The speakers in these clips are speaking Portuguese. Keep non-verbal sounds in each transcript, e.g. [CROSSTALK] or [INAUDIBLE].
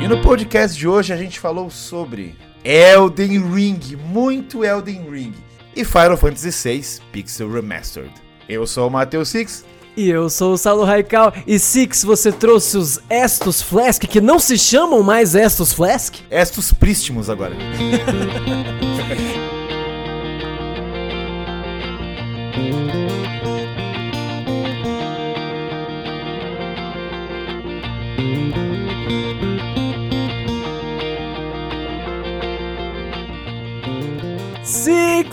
E no podcast de hoje a gente falou sobre Elden Ring, muito Elden Ring, e Final Fantasy VI Pixel Remastered. Eu sou o Matheus Six. E eu sou o Saulo Raical. E Six, você trouxe os Estus Flask, que não se chamam mais Estus Flask? Estus Prístimos agora. [LAUGHS]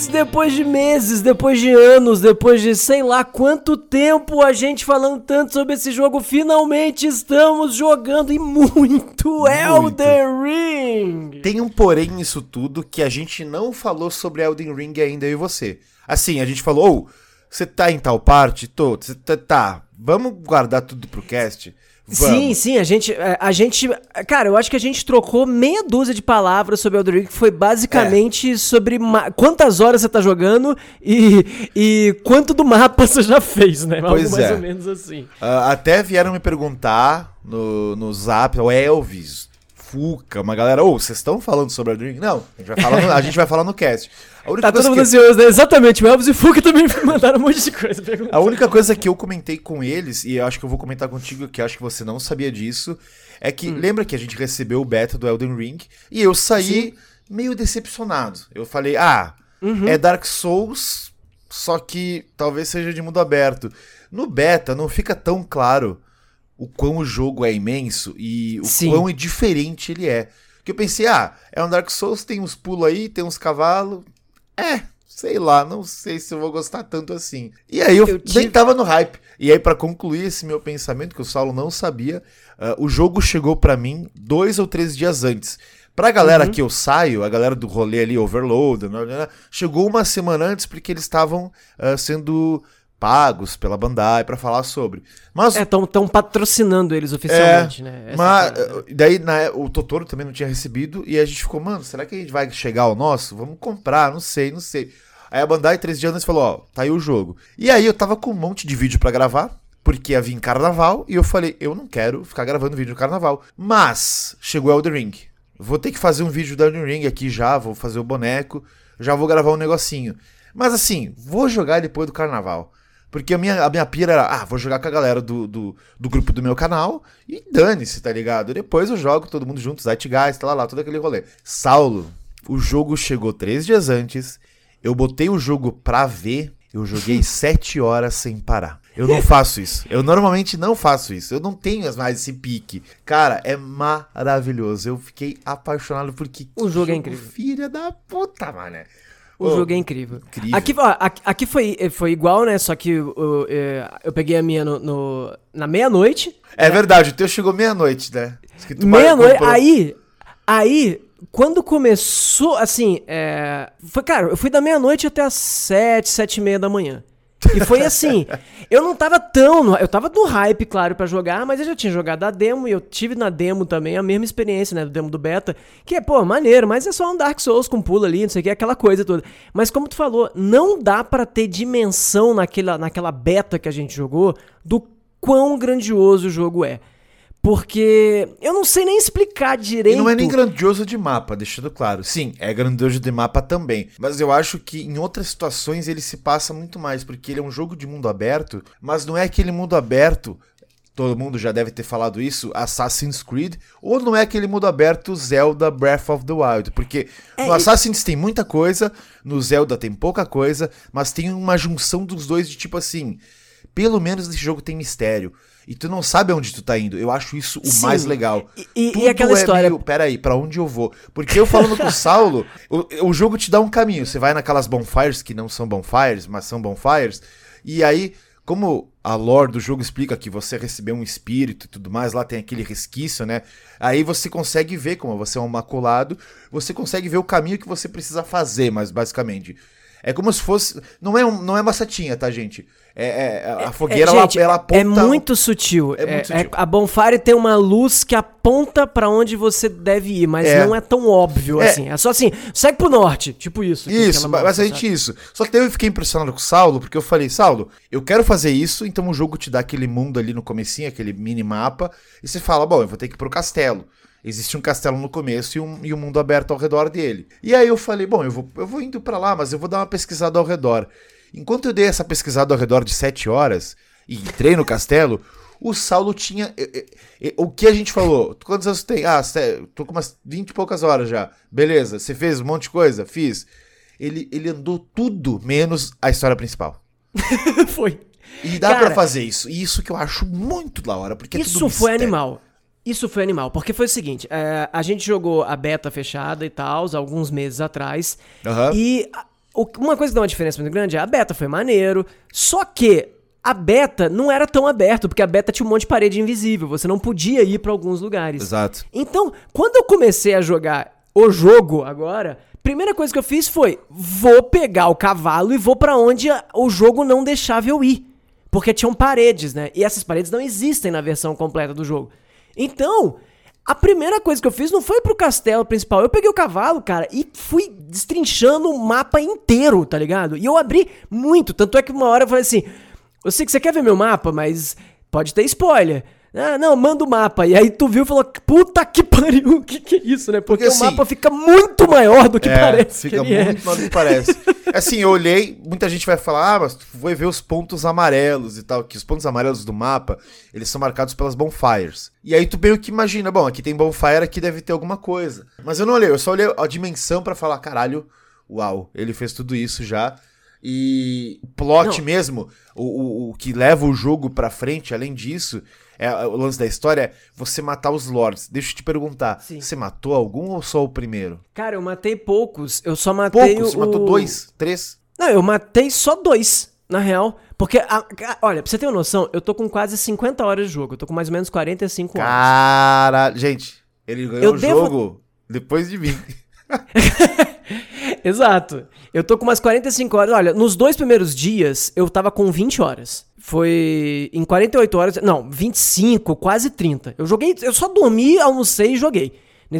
Depois de meses, depois de anos, depois de sei lá quanto tempo a gente falando tanto sobre esse jogo, finalmente estamos jogando e muito, Elden Ring! Tem um porém nisso tudo que a gente não falou sobre Elden Ring ainda, eu e você. Assim, a gente falou, oh, você tá em tal parte? Tô. Você tá, tá, vamos guardar tudo pro cast? Vamos. Sim, sim, a gente, é, a gente, cara, eu acho que a gente trocou meia dúzia de palavras sobre Elden Ring, que foi basicamente é. sobre quantas horas você tá jogando e, e quanto do mapa você já fez, né? Pois Algo mais é. ou menos assim. Uh, até vieram me perguntar no, no zap, o Elvis, Fuca, uma galera, ô, oh, vocês estão falando sobre Elden Ring? Não, a gente vai falar no, a gente vai falar no cast. Tá todo mundo que... ansioso, né? Exatamente. O Elvis e o Fuca também [LAUGHS] me mandaram um monte de coisa. A única coisa que eu comentei com eles, e acho que eu vou comentar contigo, que acho que você não sabia disso, é que hum. lembra que a gente recebeu o beta do Elden Ring e eu saí Sim. meio decepcionado. Eu falei, ah, uhum. é Dark Souls, só que talvez seja de mundo aberto. No beta não fica tão claro o quão o jogo é imenso e o Sim. quão diferente ele é. Que eu pensei, ah, é um Dark Souls, tem uns pulos aí, tem uns cavalos, é, sei lá, não sei se eu vou gostar tanto assim. E aí eu, eu tive... nem tava no hype. E aí, para concluir esse meu pensamento, que o Saulo não sabia, uh, o jogo chegou para mim dois ou três dias antes. Pra galera uhum. que eu saio, a galera do rolê ali, Overload, né, né, né chegou uma semana antes porque eles estavam uh, sendo pagos pela Bandai para falar sobre. Mas é, estão patrocinando eles oficialmente, é, né? Essa mas é daí na, o Totoro também não tinha recebido e a gente ficou, mano, será que a gente vai chegar ao nosso? Vamos comprar, não sei, não sei. Aí a Bandai três dias antes falou, ó, tá aí o jogo. E aí eu tava com um monte de vídeo para gravar. Porque ia vir carnaval e eu falei, eu não quero ficar gravando vídeo no carnaval. Mas chegou Elden Ring. Vou ter que fazer um vídeo do Elden Ring aqui já, vou fazer o boneco, já vou gravar um negocinho. Mas assim, vou jogar depois do carnaval. Porque a minha, a minha pira era, ah, vou jogar com a galera do, do, do grupo do meu canal e dane-se, tá ligado? Depois eu jogo todo mundo junto, Zeitgeist, tá lá, lá, todo aquele rolê. Saulo, o jogo chegou três dias antes, eu botei o jogo pra ver, eu joguei [LAUGHS] sete horas sem parar. Eu não faço isso. Eu normalmente não faço isso. Eu não tenho mais esse pique. Cara, é maravilhoso. Eu fiquei apaixonado porque. O jogo é incrível. Filha da puta, mano. O oh, jogo é incrível. incrível. Aqui, ó, aqui, foi, foi igual, né? Só que eu, eu, é, eu peguei a minha no, no na meia-noite. É né? verdade, o teu chegou meia-noite, né? Meia-noite. Aí, aí, quando começou, assim, é, foi, cara, eu fui da meia-noite até as sete, sete e meia da manhã. E foi assim, eu não tava tão. No, eu tava no hype, claro, para jogar, mas eu já tinha jogado a demo e eu tive na demo também a mesma experiência, né? Do demo do beta. Que é, pô, maneiro, mas é só um Dark Souls com pulo ali, não sei o que, aquela coisa toda. Mas como tu falou, não dá para ter dimensão naquela, naquela beta que a gente jogou do quão grandioso o jogo é. Porque eu não sei nem explicar direito. E não é nem grandioso de mapa, deixando claro. Sim, é grandioso de mapa também. Mas eu acho que em outras situações ele se passa muito mais, porque ele é um jogo de mundo aberto, mas não é aquele mundo aberto. Todo mundo já deve ter falado isso, Assassin's Creed, ou não é aquele mundo aberto Zelda Breath of the Wild, porque é, no Assassin's tem muita coisa, no Zelda tem pouca coisa, mas tem uma junção dos dois de tipo assim, pelo menos esse jogo tem mistério e tu não sabe aonde tu tá indo. Eu acho isso o Sim. mais legal. E, e, aquela é história. Meio, peraí, pra onde eu vou? Porque eu falando com o Saulo, [LAUGHS] o, o jogo te dá um caminho. Você vai naquelas bonfires que não são bonfires, mas são bonfires. E aí, como a lore do jogo explica que você recebeu um espírito e tudo mais, lá tem aquele resquício, né? Aí você consegue ver, como você é um maculado, você consegue ver o caminho que você precisa fazer, mas basicamente. É como se fosse. Não é, um, não é uma setinha, tá, gente? É, é, a é, fogueira, é, gente, ela, ela aponta... É muito sutil. É muito é, sutil. a bonfire tem uma luz que aponta para onde você deve ir, mas não é tão óbvio assim. É só assim, segue pro norte, tipo isso. Isso, basicamente isso. Só que eu fiquei impressionado com o Saulo, porque eu falei, Saulo, eu quero fazer isso, então o jogo te dá aquele mundo ali no comecinho, aquele mini mapa, e você fala, bom, eu vou ter que ir pro castelo. Existe um castelo no começo e um, e um mundo aberto ao redor dele. E aí eu falei, bom, eu vou, eu vou indo para lá, mas eu vou dar uma pesquisada ao redor. Enquanto eu dei essa pesquisada ao redor de sete horas e entrei no castelo, o Saulo tinha. O que a gente falou? Quantos anos tem? Ah, tô com umas 20 e poucas horas já. Beleza, você fez um monte de coisa? Fiz. Ele, ele andou tudo menos a história principal. [LAUGHS] Foi. E dá para fazer isso. E isso que eu acho muito da hora, porque é Isso foi animal. Isso foi animal, porque foi o seguinte: é, a gente jogou a beta fechada e tal, alguns meses atrás. Uhum. E uma coisa que dá uma diferença muito grande é a beta foi maneiro, só que a beta não era tão aberta, porque a beta tinha um monte de parede invisível, você não podia ir para alguns lugares. Exato. Então, quando eu comecei a jogar o jogo agora, primeira coisa que eu fiz foi: vou pegar o cavalo e vou para onde o jogo não deixava eu ir. Porque tinham paredes, né? E essas paredes não existem na versão completa do jogo. Então, a primeira coisa que eu fiz não foi pro castelo principal. Eu peguei o cavalo, cara, e fui destrinchando o mapa inteiro, tá ligado? E eu abri muito. Tanto é que uma hora eu falei assim: Eu sei que você quer ver meu mapa, mas pode ter spoiler. Ah, não, manda o mapa. E aí tu viu e falou, puta que pariu, o que, que é isso, né? Porque, Porque assim, o mapa fica muito maior do que é, parece. Fica que é. muito é. maior do que parece. [LAUGHS] assim, eu olhei, muita gente vai falar, ah, mas tu foi ver os pontos amarelos e tal, que os pontos amarelos do mapa, eles são marcados pelas bonfires. E aí tu meio que imagina, bom, aqui tem bonfire, aqui deve ter alguma coisa. Mas eu não olhei, eu só olhei a dimensão para falar, caralho, uau, ele fez tudo isso já. E plot não. mesmo, o, o, o que leva o jogo pra frente, além disso, é, o lance da história é você matar os lords. Deixa eu te perguntar, Sim. você matou algum ou só o primeiro? Cara, eu matei poucos. Eu só matei poucos? O... Você matou dois? Três? Não, eu matei só dois, na real. Porque, a, a, olha, pra você ter uma noção, eu tô com quase 50 horas de jogo. Eu tô com mais ou menos 45 horas. Cara, gente, ele ganhou eu o devo... jogo depois de mim. [LAUGHS] Exato. Eu tô com umas 45 horas. Olha, nos dois primeiros dias eu tava com 20 horas. Foi em 48 horas, não, 25, quase 30. Eu joguei, eu só dormi, almocei e joguei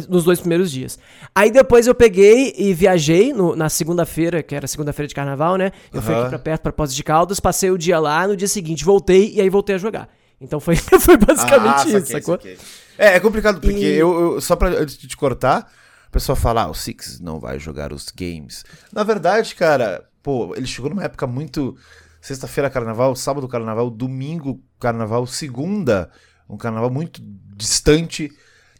nos dois primeiros dias. Aí depois eu peguei e viajei no, na segunda-feira, que era segunda-feira de carnaval, né? Eu uhum. fui aqui pra perto, pra Poços de Caldas, passei o dia lá, no dia seguinte voltei e aí voltei a jogar. Então foi, [LAUGHS] foi basicamente ah, isso, sacou? Saquei. É, é complicado, porque e... eu, eu, só pra te cortar, pessoal fala, ah, o Six não vai jogar os games. Na verdade, cara, pô, ele chegou numa época muito Sexta-feira, carnaval, sábado, carnaval, domingo, carnaval, segunda, um carnaval muito distante.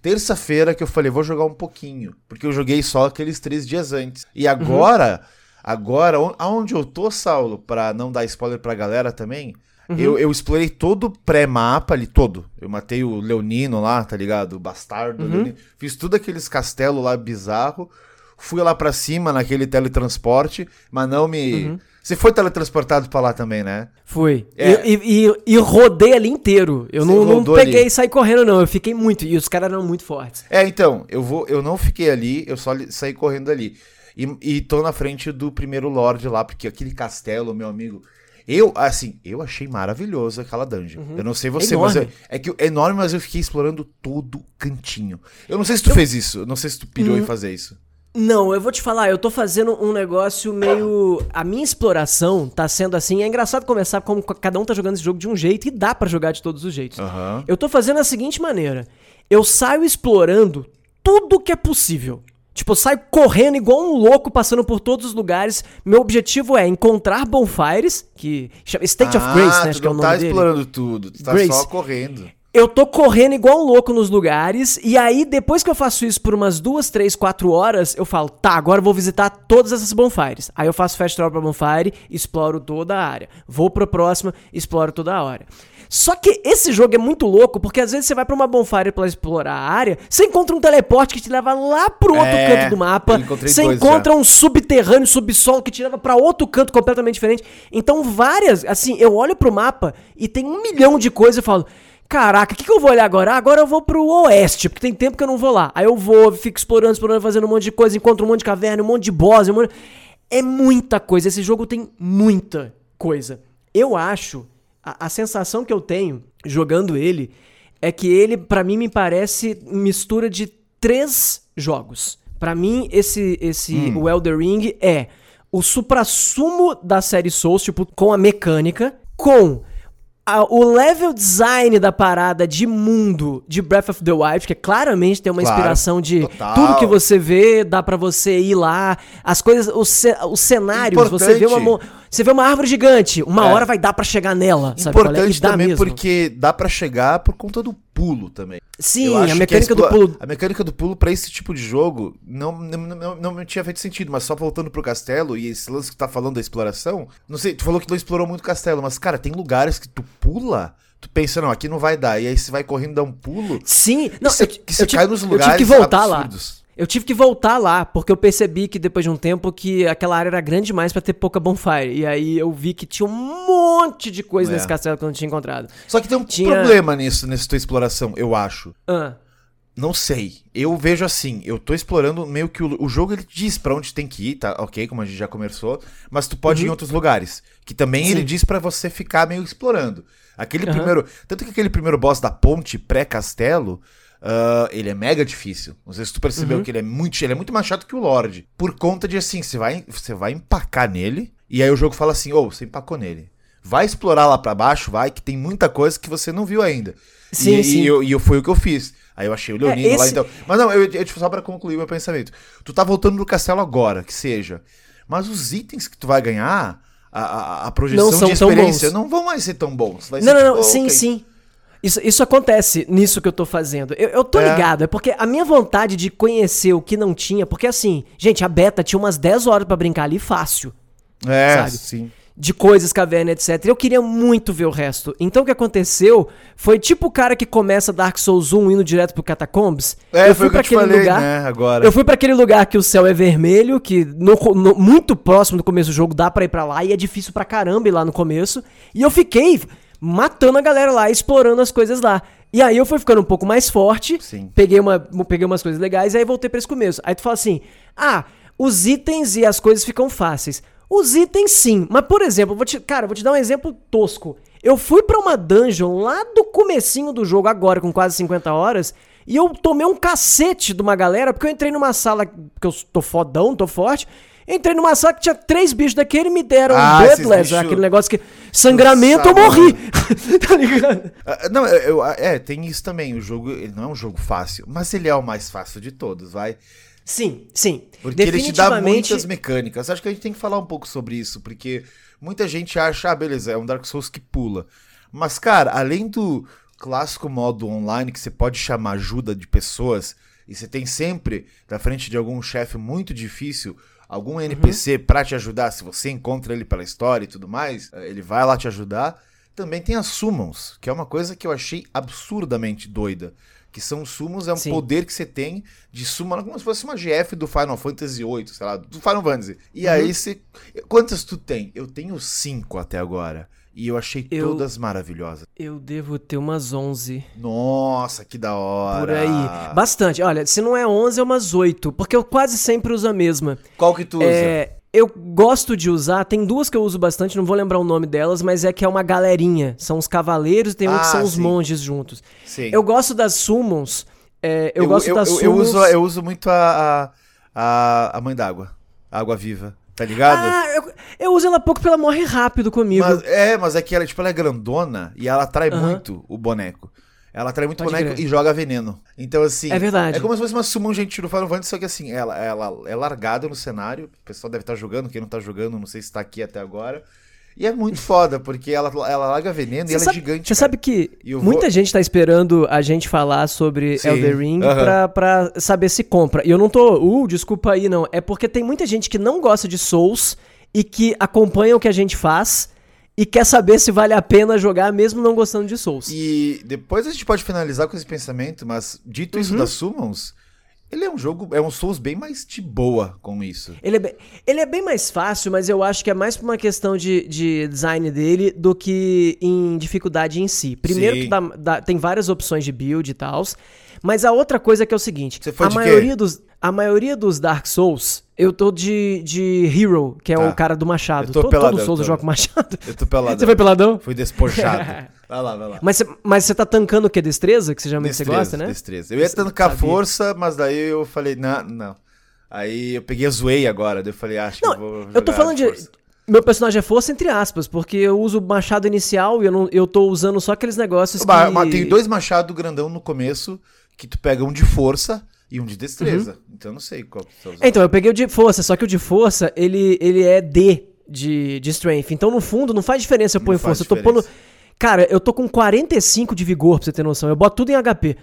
Terça-feira que eu falei, vou jogar um pouquinho, porque eu joguei só aqueles três dias antes. E agora, uhum. agora, aonde eu tô, Saulo, pra não dar spoiler pra galera também, uhum. eu, eu explorei todo o pré-mapa ali, todo. Eu matei o Leonino lá, tá ligado? O bastardo. Uhum. Fiz tudo aqueles castelos lá bizarro. Fui lá pra cima naquele teletransporte, mas não me. Uhum você foi teletransportado pra lá também, né? Fui. É. E, e, e, rodei ali inteiro. Eu Você não, não peguei ali. e saí correndo, não. Eu fiquei muito. E os caras eram muito fortes. É, então, eu vou. Eu não fiquei ali, eu só saí correndo ali. E, e tô na frente do primeiro Lorde lá, porque aquele castelo, meu amigo. Eu, assim, eu achei maravilhoso aquela dungeon. Uhum. Eu não sei você, é mas eu, é que é enorme, mas eu fiquei explorando todo cantinho. Eu não sei se tu eu... fez isso, eu não sei se tu pilhou uhum. em fazer isso. Não, eu vou te falar, eu tô fazendo um negócio meio. A minha exploração tá sendo assim. É engraçado começar como cada um tá jogando esse jogo de um jeito e dá para jogar de todos os jeitos. Uhum. Eu tô fazendo a seguinte maneira: eu saio explorando tudo que é possível. Tipo, eu saio correndo igual um louco, passando por todos os lugares. Meu objetivo é encontrar bonfires, que chama State ah, of Grace, né? Acho que é o nome tá explorando tudo, tu tá Grace. só correndo eu tô correndo igual um louco nos lugares, e aí depois que eu faço isso por umas duas, três, quatro horas, eu falo, tá, agora eu vou visitar todas essas bonfires. Aí eu faço fast travel pra bonfire, exploro toda a área. Vou pro próximo, exploro toda a área. Só que esse jogo é muito louco, porque às vezes você vai pra uma bonfire pra explorar a área, você encontra um teleporte que te leva lá pro outro é, canto do mapa, você encontra já. um subterrâneo, subsolo que te leva pra outro canto completamente diferente. Então várias, assim, eu olho pro mapa e tem um milhão de coisas e falo Caraca, o que, que eu vou olhar agora? Ah, agora eu vou pro oeste, porque tem tempo que eu não vou lá. Aí eu vou, fico explorando, explorando, fazendo um monte de coisa, encontro um monte de caverna, um monte de boss. Um monte... É muita coisa. Esse jogo tem muita coisa. Eu acho, a, a sensação que eu tenho jogando ele é que ele, para mim, me parece mistura de três jogos. Para mim, esse, esse hum. o Elder Ring é o suprassumo da série Souls, tipo, com a mecânica, com a- o level design da parada de mundo de Breath of the Wild, que claramente tem uma Claro, inspiração de total. tudo que você vê, dá pra você ir lá, as coisas, os, os cenários, você vê uma Importante. Você vê uma árvore gigante, uma É. hora vai dar pra chegar nela, sabe? qual é? Importante E dá também mesmo. porque dá pra chegar por conta do pulo também. Sim, a mecânica do explo- pulo A mecânica do pulo pra esse tipo de jogo não, não, não, não me tinha feito sentido, mas só voltando pro castelo e esse lance que tá falando da exploração. Não sei, tu falou que não explorou muito o castelo, mas cara, tem lugares que tu pula, tu pensa, não, aqui não vai dar. E aí você vai correndo dar um pulo. Sim, não, você- eu, que você eu tive, cai nos eu tive que lugares voltar absurdos. lá. Eu tive que voltar lá, porque eu percebi que depois de um tempo que aquela área era grande demais pra ter pouca bonfire. E aí eu vi que tinha um monte de coisa É. nesse castelo que eu não tinha encontrado. Só que tem um Tinha- problema nisso, nessa tua exploração, eu acho. Ah, Não sei. Eu vejo assim, eu tô explorando meio que o, o jogo ele diz pra onde tem que ir, tá? Ok, como a gente já conversou, mas tu pode ir em outros lugares, que também Uhum. Sim. ele diz pra você ficar meio explorando. Aquele Aham. primeiro, tanto que aquele primeiro boss da ponte pré-castelo, ah, ele é mega difícil. Não sei se tu Uhum. percebeu que ele é muito, ele é muito mais chato que o Lorde, por conta de assim, você vai, você vai empacar nele e aí o jogo fala assim: "Ô, você empacou nele. Vai explorar lá pra baixo, vai, que tem muita coisa que você não viu ainda". Sim, e, sim. E eu, e eu foi o que eu fiz. Aí eu achei o Leonino É, lá, esse- então. Mas não, eu, eu, tipo, só pra concluir meu pensamento. Tu tá voltando no castelo agora, que seja. Mas os itens que tu vai ganhar, a, a, a projeção Não são de experiência, bons. não vão mais ser tão bons. Vai Não, não, não, tipo, sim, ok. sim. Isso, isso acontece nisso que eu tô fazendo. Eu, eu tô É. ligado, é porque a minha vontade de conhecer o que não tinha, porque assim, gente, a beta tinha umas 10 horas pra brincar ali fácil. É, sabe? sim. de coisas, caverna, etc. Eu queria muito ver o resto. Então o que aconteceu foi tipo o cara que começa Dark Souls 1 indo direto pro Catacombs. É, eu que eu te falei, né, agora. Eu fui pra aquele lugar que o céu é vermelho, que no, no- muito próximo do começo do jogo dá pra ir pra lá e é difícil pra caramba ir lá no começo. E eu fiquei matando a galera lá, explorando as coisas lá. E aí eu fui ficando um pouco mais forte, Sim. peguei, uma, peguei umas coisas legais e aí voltei pra esse começo. Aí tu fala assim: ah, os itens e as coisas ficam fáceis. Os itens sim, mas por exemplo, vou te, cara, vou te dar um exemplo tosco. Eu fui pra uma dungeon lá do comecinho do jogo, agora com quase 50 horas, e eu tomei um cacete de uma galera, porque eu entrei numa sala, que eu tô fodão, tô forte, entrei numa sala que tinha três bichos daquele e me deram Ah, um Bloodless, bichos- aquele negócio que... Sangramento, eu morri! [LAUGHS] tá ligado? Ah, Não, eu, eu- é, tem isso também. O jogo, ele não é um jogo fácil, mas ele é o mais fácil de todos, vai. Sim, sim. Porque ele te dá muitas mecânicas. Acho que a gente tem que falar um pouco sobre isso, porque muita gente acha, ah, beleza, é um Dark Souls que pula. Mas, cara, além do clássico modo online que você pode chamar ajuda de pessoas, e você tem sempre na frente de algum chefe muito difícil, algum NPC pra te ajudar, se você encontra ele pela história e tudo mais, eh, ele vai lá te ajudar. Também tem as summons, que é uma coisa que eu achei absurdamente doida. Que são summons, é um Sim. poder que você tem de summon, como se fosse uma GF do Final Fantasy VIII, sei lá, do Final Fantasy. E aí você. Quantas tu tem? Eu tenho cinco até agora. E eu achei Eu- todas maravilhosas. Eu devo ter umas 11 Nossa, que da hora. por aí. Bastante. Olha, se não é 11, é umas 8, porque eu quase sempre uso a mesma. Qual que tu usa? É, eu gosto de usar, tem duas que eu uso bastante, não vou lembrar o nome delas, mas é que é uma galerinha. São os cavaleiros e tem um Ah, que são os sim. monges juntos. Sim. Eu gosto das summons. é, eu, gosto das eu, summons. eu uso, eu uso muito a, a, a, mãe d'água. Água viva. Tá ligado? Ah, eu, eu uso ela pouco porque ela morre rápido comigo. Mas- é, mas é que ela, tipo, ela é grandona e ela atrai Aham. muito o boneco. Ela atrai muito Pode boneco crer. e joga veneno. Então, assim. É verdade. É como se fosse uma summon gentil do Final Fantasy, só que assim, ela, ela é largada no cenário. O pessoal deve estar jogando, quem não tá jogando, não sei se tá aqui até agora. E é muito foda, porque ela, ela larga veneno e ela sabe, é gigante. Você cara. sabe que muita vou- gente tá esperando a gente falar sobre Sim, Elder Ring aham. pra, pra saber se compra. E eu não tô, uh, desculpa aí, não. É porque tem muita gente que não gosta de Souls e que acompanha o que a gente faz e quer saber se vale a pena jogar mesmo não gostando de Souls. E depois a gente pode finalizar com esse pensamento, mas dito Uhum. isso das summons, ele é um jogo, é um Souls bem mais de boa com isso. Ele é, bem, ele é bem mais fácil, mas eu acho que é mais por uma questão de, de design dele do que em dificuldade em si. Primeiro Sim. que dá- dá- tem várias opções de build e tal, mas a outra coisa que é o seguinte, a de quê? maioria, dos, a maioria dos Dark Souls, eu tô de, de Hero, que é Tá. o cara do machado. Eu tô todo, peladão, todo Souls eu tô. jogo machado. Eu tô pelado. [LAUGHS] Você foi peladão? Fui despojado. [LAUGHS] vai lá, vai lá. Mas você, mas você tá tancando o que? Destreza? Que você geralmente você gosta, né? Destreza. Eu ia tancar Sabia. força, mas daí eu falei, não, não. Aí eu peguei a zoei agora, daí eu falei, acho Não, que eu vou eu tô falando de- força. Meu personagem é força, entre aspas, porque eu uso o machado inicial e eu, não, eu tô usando só aqueles negócios Bah, que... mas Tem dois machados grandão no começo que tu pega um de força e um de destreza. Então eu não sei qual que tá usando. Então, eu peguei o de força, só que o de força, ele, ele é D de, de strength. Então, no fundo, não faz diferença eu pôr força. Eu tô pondo... Cara, eu tô com 45 de vigor, pra você ter noção. Eu boto tudo em HP.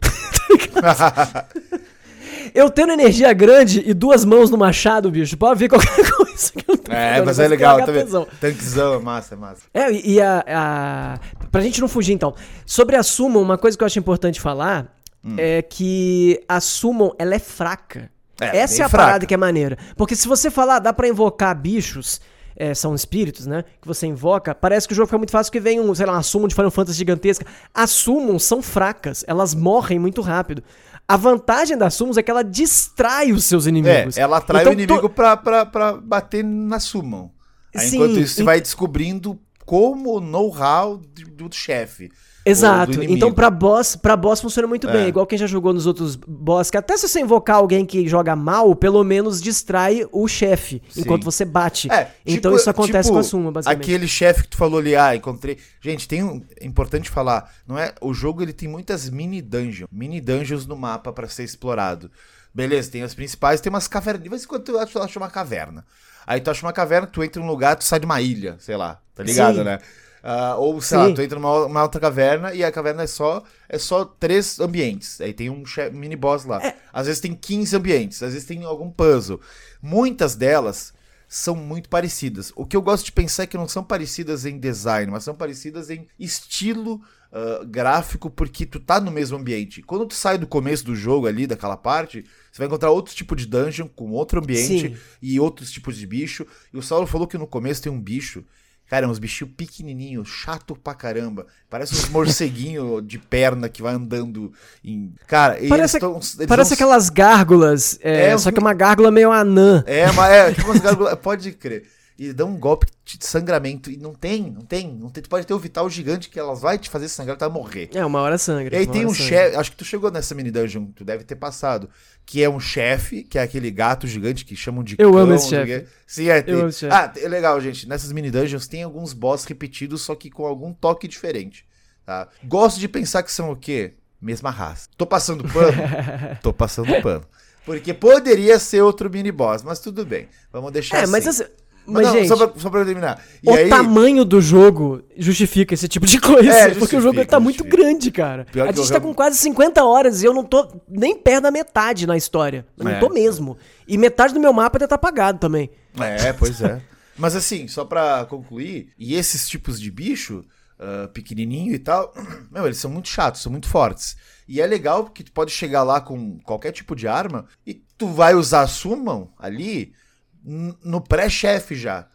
[LAUGHS] eu tendo energia grande e duas mãos no machado, bicho, pode ver qualquer [LAUGHS] coisa que eu tô É, mas é legal, ficar tá? HPzão. Tanquezão, é massa, é massa. É, e e a, a. Pra gente não fugir, então. Sobre a Summon, uma coisa que eu acho importante falar é que a Summon, ela é fraca. Hum. É, Essa é a fraca. parada que é maneira. Porque se você falar, dá pra invocar bichos, é, são espíritos, né? Que você invoca, parece que o jogo fica muito fácil que vem um, sei lá, uma Summon de Final Fantasy gigantesca. As Summons são fracas, elas morrem muito rápido. A vantagem das Summons é que ela distrai os seus É, inimigos. ela atrai Então, o inimigo pra, pra, pra bater na summon. Aí, Sim, enquanto isso, você e- vai descobrindo como o know-how do, do chefe. Exato. então, pra boss, pra boss funciona muito É. bem. Igual quem já jogou nos outros boss, que até se você invocar alguém que joga mal, pelo menos distrai o chefe enquanto você bate. É, então tipo- isso acontece tipo com a Suma, basicamente. Aquele chefe que tu falou ali, ah, encontrei. Gente, tem um. É importante falar, não é? O jogo ele tem muitas mini dungeons. Mini dungeons no mapa pra ser explorado. Beleza, tem as principais, tem umas cavernas. De vez em quando tu acha, uma caverna. Aí tu acha uma caverna, tu entra num lugar, tu sai de uma ilha, sei lá, tá ligado, Sim. né? Ah, ou, sei Sim. lá, tu entra numa uma outra caverna e a caverna é só é só três ambientes. Aí tem um mini boss lá. É. Às vezes tem 15 ambientes, às vezes tem algum puzzle. Muitas delas são muito parecidas. O que eu gosto de pensar é que não são parecidas em design, mas são parecidas em estilo ah, gráfico, porque tu tá no mesmo ambiente. Quando tu sai do começo do jogo ali, daquela parte, você vai encontrar outro tipo de dungeon, com outro ambiente Sim. e outros tipos de bicho. E o Saulo falou que no começo tem um bicho. Cara, é uns bichinhos pequenininhos, chato pra caramba. Parece uns morceguinhos [LAUGHS] de perna que vai andando em. Cara, Parece, eles tão, parece tão- aquelas gárgulas, é, É, só que uma gárgula meio anã. É, mas é, tipo umas gárgulas- [LAUGHS] Pode crer. E dá um golpe de sangramento. E não tem, não tem, não tem. Tu pode ter o vital gigante que elas vai te fazer sangrar, tu vai morrer. É, uma hora sangra. E aí tem um chefe, acho que tu chegou nessa mini dungeon, tu deve ter passado, que é um chefe, que é aquele gato gigante que chamam de Eu amo esse não sei o chefe. Sim, é. Tem... amo esse chefe. Ah, é legal, gente. Nessas mini dungeons tem alguns boss repetidos, só que com algum toque diferente, tá? Gosto de pensar que são o quê? Mesma raça. Tô passando pano? [LAUGHS] Tô passando pano. Porque poderia ser outro mini boss, mas tudo bem. Vamos deixar É, mas assim. Assim. Mas, não, gente, só, pra, só pra eu terminar. E o aí, tamanho do jogo justifica esse tipo de coisa. É, porque o jogo tá muito grande, cara. Pior a gente tá já- com quase 50 horas e eu não tô nem perto da metade na história. Eu É. não tô mesmo. E metade do meu mapa ainda tá apagado também. É, pois é. Mas assim, só pra concluir, e esses tipos de bicho, ah, pequenininho e tal, [CLEARS THROAT] meu, eles são muito chatos, são muito fortes. E é legal porque tu pode chegar lá com qualquer tipo de arma e tu vai usar a summon ali no pré-chefe já.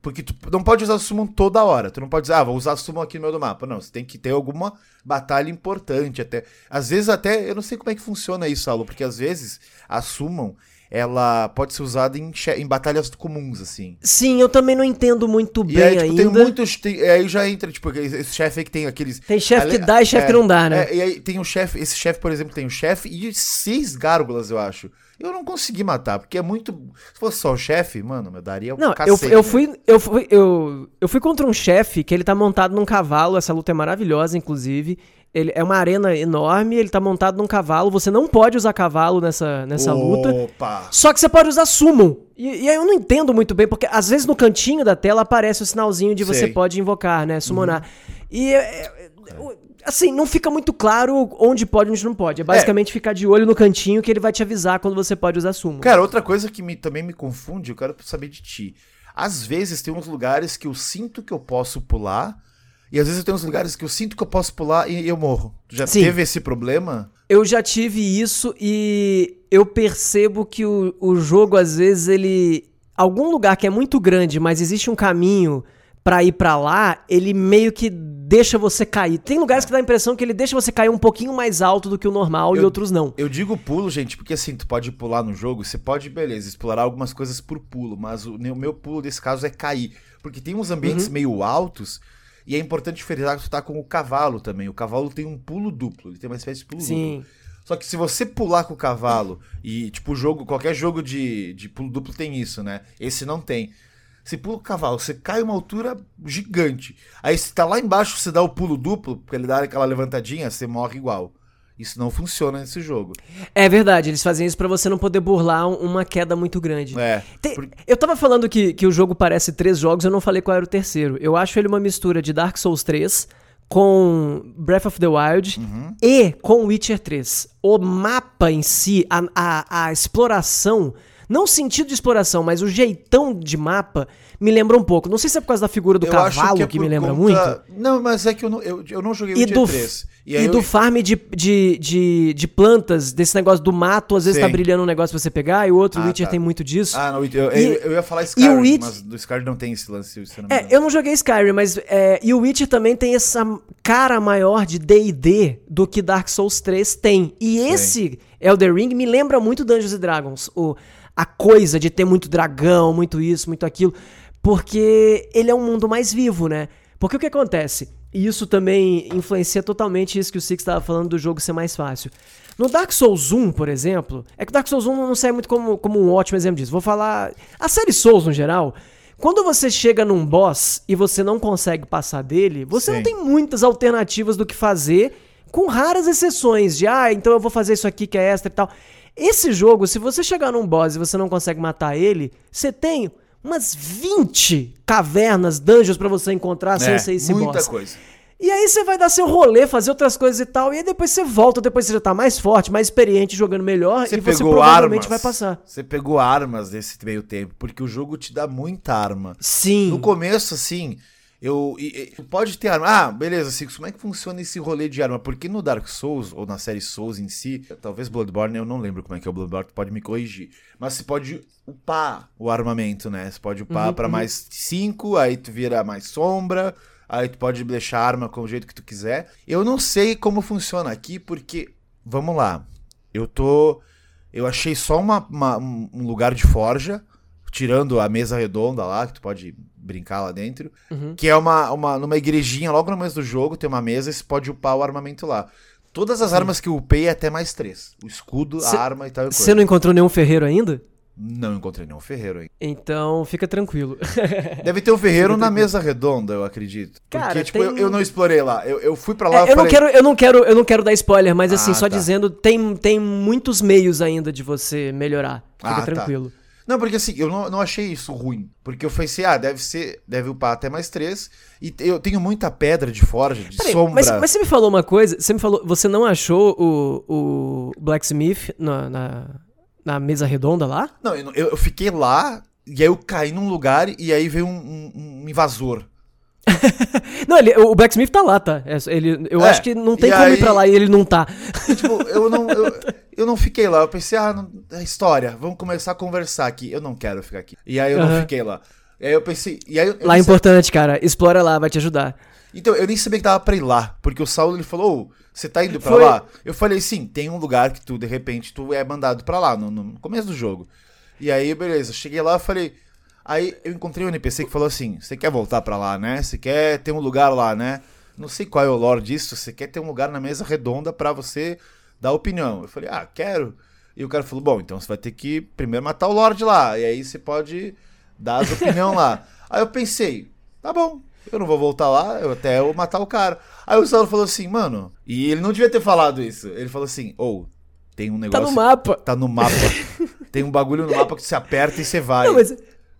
Porque tu não pode usar summon toda hora. Tu não pode dizer, ah, vou usar summon aqui no meio do mapa. Não, você tem que ter alguma batalha importante até. Às vezes até, eu não sei como é que funciona isso, Saulo, porque às vezes a summon, ela pode ser usada em, em batalhas comuns, assim. Sim, eu também não entendo muito E bem aí, tipo, ainda. tem muitos. Tem, aí já entra, tipo, esse chefe aí que tem aqueles. Tem chefe que dá e chefe é, que não dá, né? é, e aí tem o chefe. Esse chefe, por exemplo, tem o chefe e seis gárgulas, eu acho. Eu não consegui matar, porque é muito. Se fosse só o chefe, mano, eu daria um Não, eu, cacete, eu né? fui, eu fui, eu, eu fui contra um chefe que ele tá montado num cavalo. Essa luta é maravilhosa, inclusive. Ele é uma arena enorme, ele tá montado num cavalo. Você não pode usar cavalo nessa, nessa luta. Opa! Só que você pode usar summon. E, e aí eu não entendo muito bem, porque às vezes no cantinho da tela aparece o sinalzinho de você Sei. pode invocar, né? Summonar. E é, é, é, assim, não fica muito claro onde pode e onde não pode. É basicamente ficar de olho no cantinho que ele vai te avisar quando você pode usar summon. Cara, outra coisa que me, também me confunde, eu quero saber de ti. Às vezes tem uns lugares que eu sinto que eu posso pular, e às vezes tem uns lugares que eu sinto que eu posso pular e eu morro. Tu já Sim. teve esse problema? Eu já tive isso e eu percebo que o, o jogo, às vezes, ele. Algum lugar que é muito grande, mas existe um caminho pra ir pra lá, ele meio que deixa você cair. Tem lugares que dá a impressão que ele deixa você cair um pouquinho mais alto do que o normal e Eu- outros não. Eu digo pulo, gente, porque assim, tu pode pular no jogo, você pode, beleza, explorar algumas coisas por pulo, mas o, meu pulo desse caso é cair. Porque tem uns ambientes meio altos, e é importante frisar que tu tá com o cavalo também. O cavalo tem um pulo duplo, ele tem uma espécie de pulo duplo. Sim. Só que se você pular com o cavalo, e tipo, o jogo, qualquer jogo de, de pulo duplo tem isso, né? Esse não tem. Você pula o cavalo, você cai uma altura gigante. Aí você tá lá embaixo, você dá o pulo duplo, porque ele dá aquela levantadinha, você morre igual. Isso não funciona nesse jogo. É verdade, eles fazem isso para você não poder burlar uma queda muito grande. É. Tem, por... Eu tava falando que, que o jogo parece três jogos, eu não falei qual era o terceiro. Eu acho ele uma mistura de Dark Souls 3 com Breath of the Wild uhum. e com Witcher 3. O mapa em si, a, a, a exploração não o sentido de exploração, mas o jeitão de mapa me lembra um pouco. Não sei se é por causa da figura do eu cavalo que, é que me lembra conta... muito. Não, mas é que eu não, eu, eu não joguei o dia 3. E, e do farm de, de, de, de, plantas, desse negócio do mato, às vezes tá Sim. tá brilhando um negócio pra você pegar, e o outro, ah, Witcher, tá. tem muito disso. Ah, não, eu, e, eu, eu, ia falar Skyrim, e o Witch... mas do Skyrim não tem esse lance. Não é, eu não joguei Skyrim, mas. É, e o Witcher também tem essa cara maior de DD do que Dark Souls 3 tem. E Sim. esse Elder Ring me lembra muito Dungeons Dragons. O a coisa de ter muito dragão, muito isso, muito aquilo, porque ele é um mundo mais vivo, né? Porque o que acontece? E isso também influencia totalmente isso que o Six estava falando do jogo ser mais fácil. No Dark Souls 1, por exemplo, é que o Dark Souls 1 não sai muito como, como um ótimo exemplo disso. Vou falar. A série Souls, no geral, quando você chega num boss e você não consegue passar dele, você Sim. não tem muitas alternativas do que fazer, com raras exceções de, ah, então eu vou fazer isso aqui que é extra e tal. Esse jogo, se você chegar num boss e você não consegue matar ele, você tem umas 20 cavernas, dungeons para você encontrar sem é, ser esse muita boss. coisa. E aí você vai dar seu rolê, fazer outras coisas e tal, e aí depois você volta, depois você já tá mais forte, mais experiente, jogando melhor, você e você provavelmente armas, vai passar. Você pegou armas nesse meio tempo, porque o jogo te dá muita arma. Sim. No começo, assim, eu, e, e, pode ter arma. Ah, beleza, Six, como é que funciona esse rolê de arma? Porque no Dark Souls, ou na série Souls em si, talvez Bloodborne, eu não lembro como é que é o Bloodborne, pode me corrigir. Mas você pode upar o armamento, né? Você pode upar uhum, pra uhum. mais 5, aí tu vira mais sombra, aí tu pode deixar a arma com o jeito que tu quiser. Eu não sei como funciona aqui, porque, vamos lá, eu tô. Eu achei só uma, uma um lugar de forja, tirando a mesa redonda lá, que tu pode brincar lá dentro. Uhum. Que é uma, uma. Numa igrejinha, logo no começo do jogo, tem uma mesa e você pode upar o armamento lá. Todas as Sim. armas que eu upei é até mais três. O escudo, Cê, a arma e tal. Você não encontrou nenhum ferreiro ainda? Não encontrei nenhum ferreiro ainda. Então fica tranquilo. [LAUGHS] Deve ter um ferreiro na mesa redonda, eu acredito. Cara, Porque, tipo, tem... eu, eu, não explorei lá. Eu, eu fui para lá. É, eu, falei... não quero, eu, não quero, eu não quero dar spoiler, mas assim, ah, só tá. dizendo, tem, tem muitos meios ainda de você melhorar. Fica ah, tá. tranquilo. Tá. Não, porque assim, eu não, não achei isso ruim. Porque eu pensei, ah, deve ser, deve upar até mais três. E eu tenho muita pedra de forja, de Peraí, sombra. Mas, mas, você me falou uma coisa, você me falou, você não achou o, o Blacksmith na, na, na mesa redonda lá? Não, eu, eu, fiquei lá, e aí eu caí num lugar, e aí veio um, um, um invasor. [LAUGHS] não, ele, o Blacksmith tá lá, tá? É, ele, eu é, acho que não tem como aí, ir pra lá e ele não tá. tipo, eu não. [LAUGHS] Eu, eu não fiquei lá. Eu pensei, ah, não, é história, vamos começar a conversar aqui. Eu não quero ficar aqui. E aí eu uhum. não fiquei lá. E aí eu pensei. E aí eu, lá é importante, cara. Explora lá, vai te ajudar. Então, eu nem sabia que dava pra ir lá. Porque o Saulo ele falou, oh, você tá indo pra Foi... lá? Eu falei, sim, tem um lugar que tu, de repente, tu é mandado pra lá, no, no começo do jogo. E aí, beleza, cheguei lá e falei. Aí eu encontrei um NPC que falou assim: Você quer voltar pra lá, né? Você quer ter um lugar lá, né? Não sei qual é o lore disso. Você quer ter um lugar na mesa redonda pra você dar opinião. Eu falei, ah, quero. E o cara falou, bom, então você vai ter que primeiro matar o Lorde lá. E aí você pode dar as opiniões lá. [LAUGHS] Aí eu pensei, tá bom, eu não vou voltar lá, eu até eu matar o cara. Aí o Saulo falou assim, mano, e ele não devia ter falado isso. Ele falou assim, ou, oh, tem um negócio. Tá no mapa. Tá no mapa. [LAUGHS] tem um bagulho no mapa que você aperta e você vai. Não, mas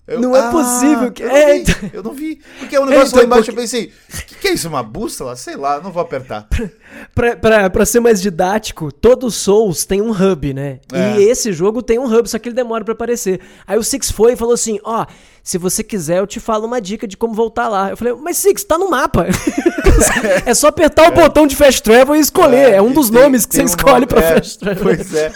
eu, não é ah, possível que. Eu não, é, vi, então... eu não vi. Porque o negócio é, então, lá embaixo porque... eu pensei, o que, que, é isso? Uma bússola? Sei lá, não vou apertar. [LAUGHS] pra, pra, pra ser mais didático, todo Souls tem um hub, né? É. E esse jogo tem um hub, só que ele demora para aparecer. Aí o Six foi e falou assim: ó. Oh, se você quiser, eu te falo uma dica de como voltar lá. Eu falei, mas Six, tá no mapa. [LAUGHS] é só apertar o é. botão de Fast Travel e escolher. É, é um dos tem, nomes que você escolhe pra é, Fast Travel. Pois é.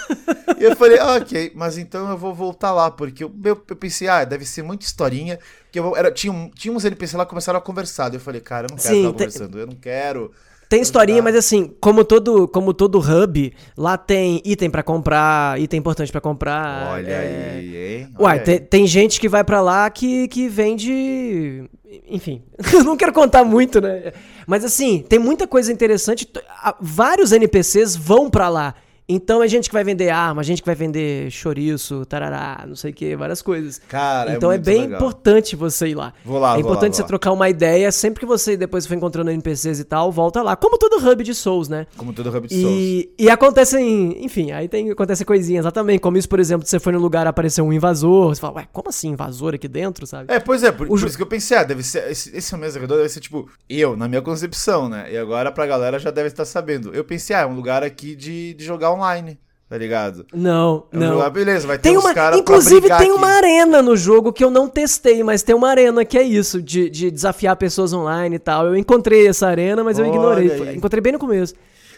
E eu falei, ah, ok, mas então eu vou voltar lá, porque eu, eu, eu pensei, ah, deve ser muita historinha. Que eu, era, tinha, tinha uns NPC lá que começaram a conversar. Eu falei, cara, eu não quero Sim, tem... conversando, eu não quero. Tem historinha, mas assim, como todo, como todo hub, lá tem item para comprar, item importante para comprar. Olha é... aí, hein? Olha Uai, aí. Tem, tem, gente que vai para lá que, que vende. Enfim, [LAUGHS] não quero contar muito, né? Mas assim, tem muita coisa interessante. Vários NPCs vão para lá. Então é gente que vai vender arma, gente que vai vender chouriço, tarará, não sei o que, várias coisas. Cara, então é, muito bem legal. importante você ir lá. Vou lá, é vou importante lá, você lá. trocar uma ideia, sempre que você depois for encontrando NPCs e tal, volta lá. Como todo hub de Souls, né? Como todo Rabbit Souls. E, e acontecem, enfim, aí tem, acontecem coisinhas lá também, como isso, por exemplo, você foi no lugar apareceu um invasor, você fala, ué, como assim invasor aqui dentro, sabe? É, pois é, por, por jo- isso que eu pensei, ah, deve ser. Esse, esse mesa redonda deve ser tipo, eu, na minha concepção, né? E agora pra galera já deve estar sabendo. Eu pensei, ah, é um lugar aqui de, de jogar online, tá ligado? Não, É um não. lugar, beleza, vai ter Tem uns uma, caras pra inclusive tem aqui. uma arena no jogo que eu não testei, mas tem uma arena que é isso, de, de desafiar pessoas online e tal. Eu encontrei essa arena, mas eu Olha ignorei. aí. Encontrei bem no começo.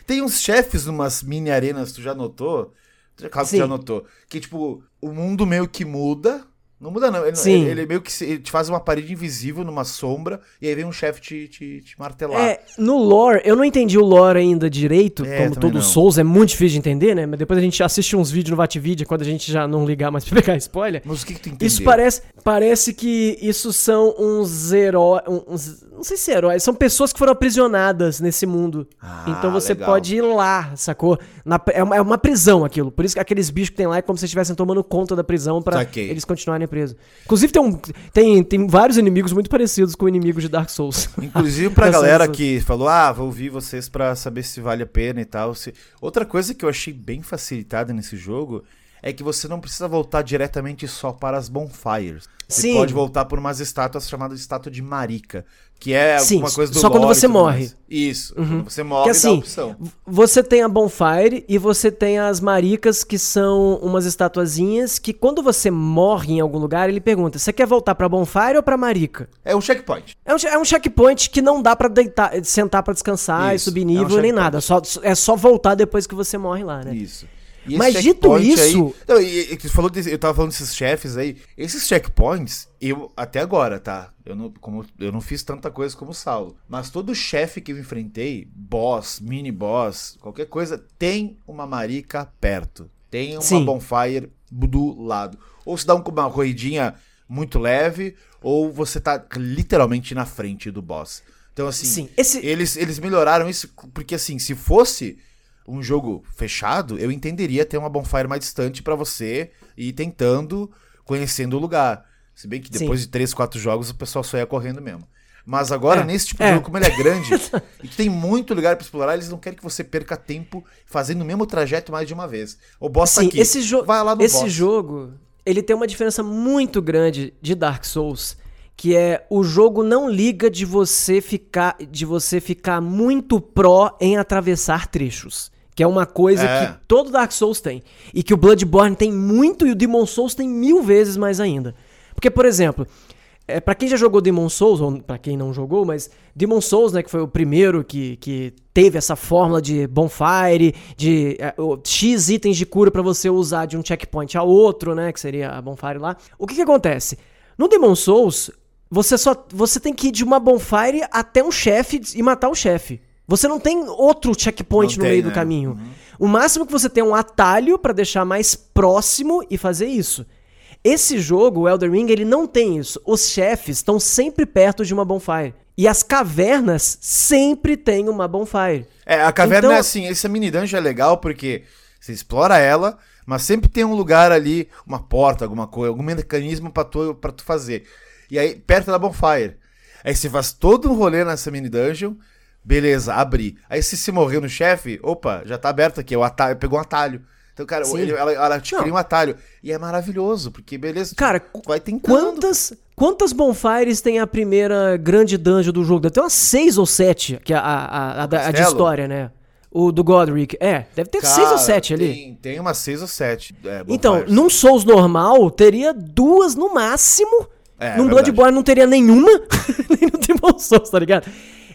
Tem uns chefes numas mini arenas, tu já notou? Claro que tu já notou. Que, tipo, o mundo meio que muda. Não muda, não. Ele, Sim. ele, ele meio que se- ele te faz uma parede invisível numa sombra e aí vem um chefe te, te, te martelar. É, no lore, eu não entendi o lore ainda direito, É, como todo não. Souls, é muito difícil de entender, né? Mas depois a gente assiste uns vídeos no Vatvidia, quando a gente já não ligar mais [LAUGHS] pra pegar spoiler. Mas o que, que tu entendeu? Isso parece, parece que isso são uns heróis. Uns, não sei se heróis, são pessoas que foram aprisionadas nesse mundo. Ah, então você legal. pode ir lá, sacou? Na- é, uma, é uma prisão aquilo. Por isso que aqueles bichos que tem lá é como se estivessem tomando conta da prisão pra Saquei. eles continuarem Inclusive tem, um, tem, tem vários inimigos muito parecidos com inimigos de Dark Souls. Inclusive [LAUGHS] pra galera que falou, ah, vou ouvir vocês pra saber se vale a pena e tal. se- Outra coisa que eu achei bem facilitada nesse jogo é que você não precisa voltar diretamente só para as bonfires. Você Sim. pode voltar por umas estátuas chamadas estátua de Marika, que é Sim, alguma coisa do só quando você morre. mais. Isso, quando você morre Que dá assim, opção. v- você tem a Bonfire e você tem as maricas, que são umas estatuazinhas que quando você morre em algum lugar, ele pergunta: você quer voltar pra Bonfire ou pra Marica? É um checkpoint. É um, é um checkpoint que não dá pra deitar, sentar pra descansar Isso, e subir é um nível nem nada. Só, é só voltar depois que você morre lá, né? Isso. E Mas dito isso- Aí, não, e, e falou desse- eu tava falando desses chefes aí. Esses checkpoints, eu até agora, tá? Eu não, como, eu não fiz tanta coisa como o Saulo. Mas todo chefe que eu enfrentei, boss, mini boss, qualquer coisa, tem uma marica perto. Tem uma Sim. bonfire do lado. Ou se dá um- uma corridinha muito leve, ou você tá literalmente na frente do boss. Então, assim, Sim, esse- eles, eles melhoraram isso, porque assim, se fosse um jogo fechado, eu entenderia ter uma bonfire mais distante pra você ir tentando, conhecendo o lugar. Se bem que depois Sim. de 3, 4 jogos o pessoal só ia correndo mesmo. Mas agora, É, nesse tipo é. de jogo, como ele é grande [LAUGHS] e que tem muito lugar pra explorar, eles não querem que você perca tempo fazendo o mesmo trajeto mais de uma vez. O boss tá Sim, aqui. esse, vai lá no esse boss. jogo, ele tem uma diferença muito grande de Dark Souls, que é o jogo não liga de você ficar de você ficar muito pró em atravessar trechos. Que é uma coisa É. que todo Dark Souls tem. E que o Bloodborne tem muito e o Demon Souls tem mil vezes mais ainda. Porque, por exemplo, é, para quem já jogou Demon Souls, ou pra quem não jogou, mas Demon Souls, né, que foi o primeiro que, que teve essa fórmula de bonfire, de é, o- X itens de cura pra você usar de um checkpoint a outro, né, que seria a bonfire lá. O que que acontece? No Demon Souls, você só você tem que ir de uma bonfire até um chefe e matar o chefe. Você não tem outro checkpoint Não no tem, meio do né? caminho. O máximo que você tem é um atalho pra deixar mais próximo e fazer isso. Esse jogo, o Elder Ring, ele não tem isso. Os chefes estão sempre perto de uma bonfire. E as cavernas sempre têm uma bonfire. É, a caverna Então- é assim, essa mini dungeon é legal porque você explora ela, mas sempre tem um lugar ali, uma porta, alguma coisa, algum mecanismo pra tu, pra tu fazer. E aí, perto da bonfire. Aí você faz todo um rolê nessa mini dungeon, beleza, abri. Aí se você morreu no chefe, opa, já tá aberto aqui, o atalho, pegou um atalho. Então, cara, ele- ela, ela te Não. cria um atalho. E é maravilhoso, porque beleza, Cara, vai tentando. Quantas, quantas bonfires tem a primeira grande dungeon do jogo? Deve ter umas seis ou sete, que é a, a, a, a de história, né? O do Godric. É, deve ter seis ou Cara, sete ali. Tem, tem umas seis ou sete. é, Então, num Souls normal, teria duas no máximo. É, num verdade. Bloodborne não teria nenhuma. [LAUGHS] Nem no Demon Souls, tá ligado?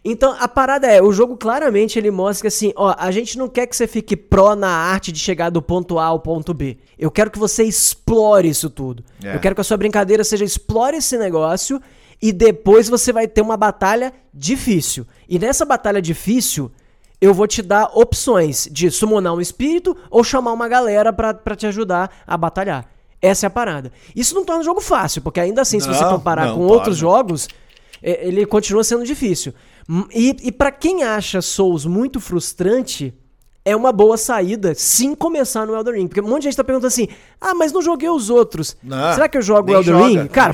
Então, a parada é, o jogo claramente ele mostra que assim, ó, a gente não quer que você fique pró na arte de chegar do ponto A ao ponto B. Eu quero que você explore isso tudo. É. Eu quero que a sua brincadeira seja explore esse negócio e depois você vai ter uma batalha difícil. E nessa batalha difícil, eu vou te dar opções de summonar um espírito ou chamar uma galera pra te ajudar a batalhar. Essa é a parada. Isso não torna o jogo fácil, porque ainda assim, se você comparar com torna. outros jogos, é, ele continua sendo difícil. E, e para quem acha Souls muito frustrante, é uma boa saída sim começar no Elden Ring. Porque um monte de gente tá perguntando assim: ah, mas não joguei os outros. Não, Será que eu jogo o Elden joga, Ring? Cara,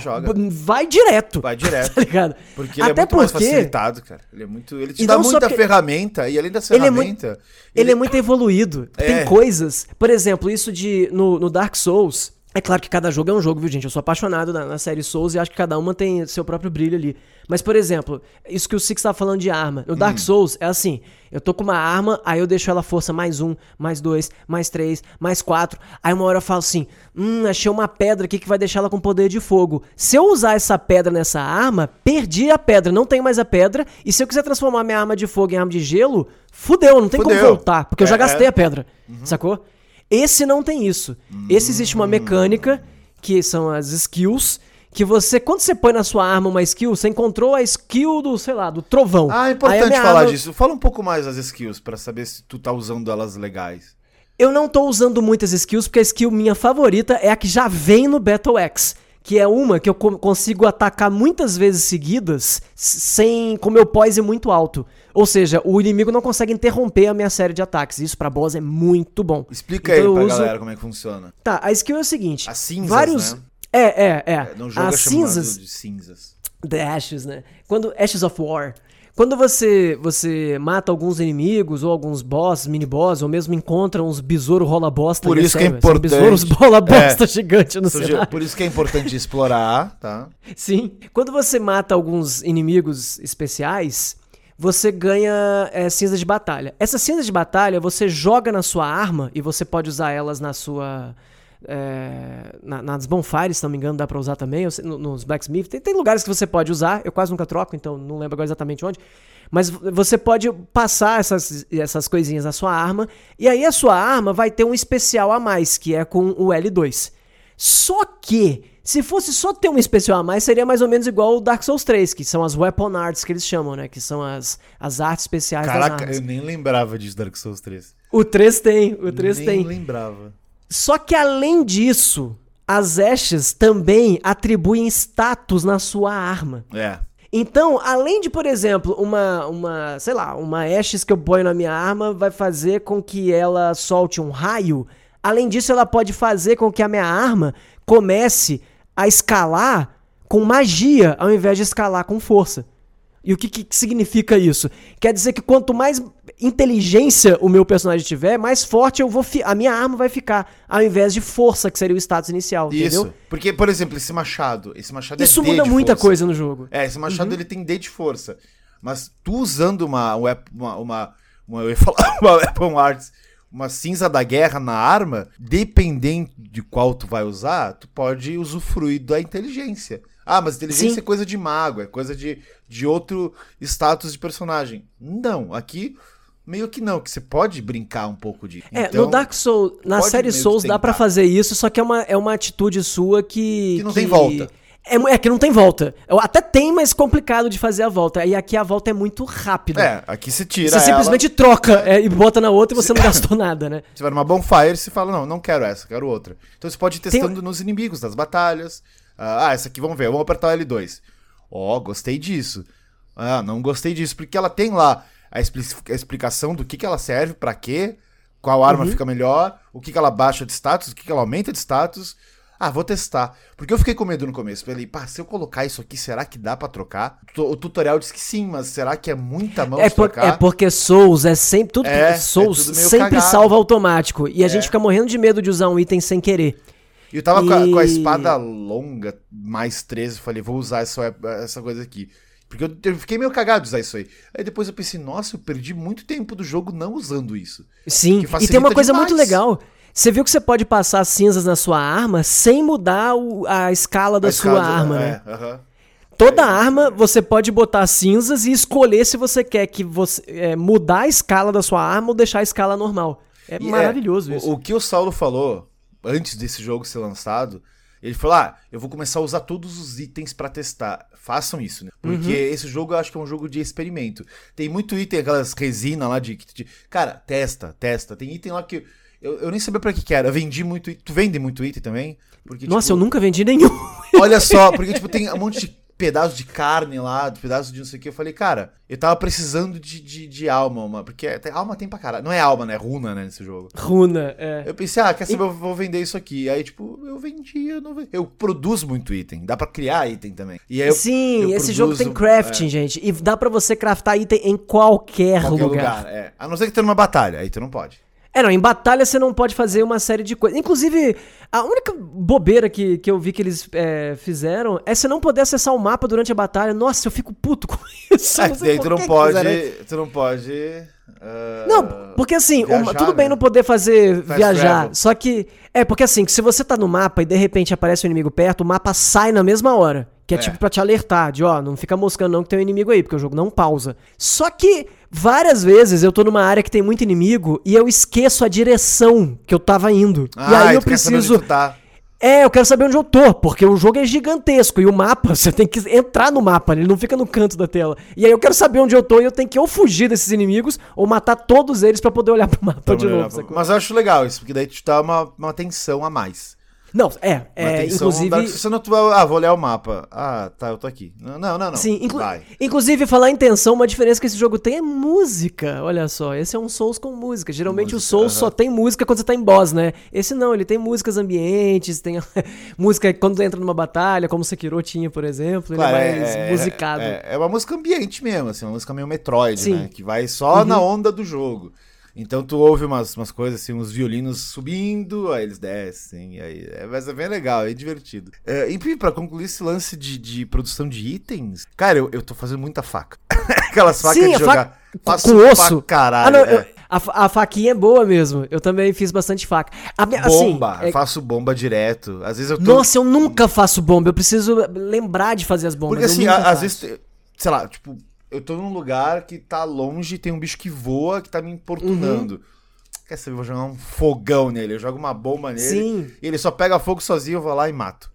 vai direto. Vai direto. [LAUGHS] tá ligado? Porque ele Até é muito mais porque facilitado, cara. Ele é muito. Ele te E dá muita ferramenta e além da Ele é muito- ferramenta. Ele é muito evoluído. É. Tem coisas. Por exemplo, isso de. No, no Dark Souls. É claro que cada jogo é um jogo, viu, gente? Eu sou apaixonado na, na série Souls e acho que cada uma tem seu próprio brilho ali. Mas, por exemplo, isso que o Six tá falando de arma. No Hum. Dark Souls é assim: eu tô com uma arma, aí eu deixo ela força mais um, mais dois, mais três, mais quatro. Aí uma hora eu falo assim: hum, achei uma pedra aqui que vai deixar ela com poder de fogo. Se eu usar essa pedra nessa arma, perdi a pedra, não tenho mais a pedra. E se eu quiser transformar minha arma de fogo em arma de gelo, fudeu, não tem como Fudeu. voltar, porque eu já É, gastei é. a pedra. Sacou? Esse não tem isso. Esse existe uma mecânica, que são as skills, que você, quando você põe na sua arma uma skill, você encontrou a skill do, sei lá, do trovão. Ah, é importante falar arma- disso. Fala um pouco mais das skills pra saber se tu tá usando elas legais. Eu não tô usando muitas skills, porque a skill minha favorita é a que já vem no Battle X. Que é uma que eu co- consigo atacar muitas vezes seguidas sem com meu poise muito alto. Ou seja, o inimigo não consegue interromper a minha série de ataques. Isso pra boss é muito bom. Explica Então aí pra uso- galera como é que funciona. Tá, a skill é o seguinte. As cinzas, vários... né? É, é, é. É, joga As cinzas... de cinzas. The Ashes, né? Quando Ashes of War. Quando você você mata alguns inimigos ou alguns boss, mini boss, ou mesmo encontra uns besouro rola bosta, Por isso que é importante. besouros bola É. gigante no cenário. Por isso que é importante explorar, tá? Sim. Quando você mata alguns inimigos especiais, você ganha é, cinza de batalha. Essas cinzas de batalha você joga na sua arma e você pode usar elas na sua. É, na- nas bonfires, se não me engano, dá pra usar também. sei- no- nos blacksmith. Tem, tem lugares que você pode usar. Eu quase nunca troco, então não lembro agora exatamente onde. Mas você pode passar essas, essas coisinhas na sua arma. E aí a sua arma vai ter um especial a mais, que é com o L2. Só que, se fosse só ter um especial a mais, seria mais ou menos igual o Dark Souls 3, que são as Weapon Arts que eles chamam, né? Que são as, as artes especiais Caraca, eu nem lembrava disso Dark Souls 3. O 3 tem, o 3 nem tem. lembrava. Só que além disso, as Ashes também atribuem status na sua arma. É. Então, além de, por exemplo, uma, uma, sei lá, uma Ashes que eu ponho na minha arma vai fazer com que ela solte um raio. Além disso, ela pode fazer com que a minha arma comece a escalar com magia ao invés de escalar com força. E o que, que significa isso? Quer dizer que quanto mais inteligência o meu personagem tiver, mais forte eu vou a minha arma vai ficar, ao invés de força, que seria o status inicial, Isso. entendeu? Porque, por exemplo, esse machado. Esse machado Isso é muda muita força. coisa no jogo. É, esse machado Uhum. ele tem D de força. Mas tu usando uma, uma, uma, uma, eu ia falar, [LAUGHS] uma Weapon Arts, uma cinza da guerra na arma, dependendo de qual tu vai usar, tu pode usufruir da inteligência. Ah, mas inteligência Sim. é coisa de mago, é coisa de, de outro status de personagem. Não, aqui meio que não, que você pode brincar um pouco disso. É, Então, no Dark Souls, na série Souls dá pra fazer isso, só que é uma, é uma atitude sua que. Que não tem volta. É, é que não tem volta. Até tem, mas complicado de fazer a volta. E aqui a volta é muito rápida. É, aqui você tira Você ela, simplesmente troca é, e bota na outra e você não [LAUGHS] gastou nada, né? Você vai numa bonfire e você fala, não, não quero essa, quero outra. Então você pode ir Tem- testando nos inimigos, nas batalhas. Ah, essa aqui, vamos ver, vamos apertar o L2. Ó, gostei disso. Ah, não gostei disso, porque ela tem lá a, expli- a explicação do que, que ela serve, pra quê, qual arma Uhum. fica melhor, o que, que ela baixa de status, o que, que ela aumenta de status. Ah, vou testar. Porque eu fiquei com medo no começo. Falei, pá, se eu colocar isso aqui, será que dá pra trocar? O tutorial diz que sim, mas será que é muita mão É, por- trocar? é porque Souls é sempre. Tudo É, Souls é tudo sempre cagado. salva automático. E a É. gente fica morrendo de medo de usar um item sem querer. E eu tava com, a, com a E- espada longa, mais 13, falei, vou usar essa, essa coisa aqui. Porque eu, eu fiquei meio cagado de usar isso aí. Aí depois eu pensei, nossa, eu perdi muito tempo do jogo não usando isso. Sim, e tem uma coisa demais. muito legal. Você viu que você pode passar cinzas na sua arma sem mudar o- a escala da A sua escala arma, é, né? aham. Toda arma você pode botar cinzas e escolher se você quer que você é, mudar a escala da sua arma ou deixar a escala normal. É E maravilhoso o- isso. O, que o Saulo falou antes desse jogo ser lançado, ele falou: Ah, eu vou começar a usar todos os itens pra testar. Façam isso, né? Porque Uhum. esse jogo eu acho que é um jogo de experimento. Tem muito item, aquelas resina lá de. de- cara, testa, testa. Tem item lá que. Eu, eu nem sabia pra que, que era. Eu vendi muito item. Tu vende muito item também? Porque, Nossa, tipo, eu nunca vendi nenhum. Olha só, [LAUGHS] porque, tipo, tem um monte de pedaço de carne lá, pedaço de não sei o que. Eu falei, cara, eu tava precisando de, de, de alma, uma, porque até, alma tem pra caralho. Não é alma, né? É runa, né, nesse jogo. Runa, é. Eu pensei, ah, quer saber, e... eu vou vender isso aqui. Aí, tipo, eu vendi, eu não vendi. Eu produzo muito item, dá pra criar item também. E aí eu, Sim, eu esse produzo, jogo tem crafting, é. gente. E dá pra você craftar item em qualquer, qualquer lugar. lugar. É. A não ser que tenha uma batalha, aí tu não pode. É, não, em batalha você não pode fazer uma série de coisas. Inclusive, a única bobeira que, que eu vi que eles é, fizeram é você não poder acessar o mapa durante a batalha. Nossa, eu fico puto [LAUGHS] com isso. É, não daí tu não, pode, tu não pode. Uh, não, porque assim, viajar, uma, tudo bem né? não poder fazer Fast viajar. Travel. Só que. É, porque assim, se você tá no mapa e de repente aparece um inimigo perto, o mapa sai na mesma hora. Que é, é. tipo pra te alertar, de ó, não fica moscando não que tem um inimigo aí, porque o jogo não pausa. Só que várias vezes eu tô numa área que tem muito inimigo e eu esqueço a direção que eu tava indo. Ah, e aí eu preciso. Tá. É, eu quero saber onde eu tô, porque o jogo é gigantesco e o mapa, [LAUGHS] você tem que entrar no mapa, ele não fica no canto da tela. E aí eu quero saber onde eu tô e eu tenho que ou fugir desses inimigos ou matar todos eles para poder olhar pro mapa de novo. Mas eu acho legal isso, porque daí te dá uma, uma tensão a mais. Não, é, é inclusive... Você não ah, vou olhar o mapa. Ah, tá, eu tô aqui. Não, não, não. Sim, inclu... inclusive, falar em tensão, uma diferença que esse jogo tem é música. Olha só, esse é um Souls com música. Geralmente música, o Souls uh -huh. só tem música quando você tá em boss, né? Esse não, ele tem músicas ambientes, tem [LAUGHS] música quando entra numa batalha, como o Sekiro tinha, por exemplo. Claro, ele é mais é, musicado. É, é, uma música ambiente mesmo, assim, uma música meio Metroid, Sim. né? Que vai só uhum. na onda do jogo. Então tu ouve umas, umas coisas assim, uns violinos subindo, aí eles descem, aí é, mas é bem legal, é divertido. É, enfim, pra concluir esse lance de, de produção de itens, cara, eu, eu tô fazendo muita faca. [LAUGHS] Aquelas facas Sim, de jogar. Com osso. caralho. Ah, não, é. eu, a, a, faquinha é boa mesmo. Eu também fiz bastante faca. A, assim, bomba. É... faço bomba direto. Às vezes eu tô... Nossa, eu nunca faço bomba. Eu preciso lembrar de fazer as bombas. Porque assim, às vezes, sei lá, tipo, eu tô num lugar que tá longe, tem um bicho que voa, que tá me importunando. Uhum. Quer saber, eu vou jogar um fogão nele, eu jogo uma bomba nele, Sim. e ele só pega fogo sozinho, eu vou lá e mato.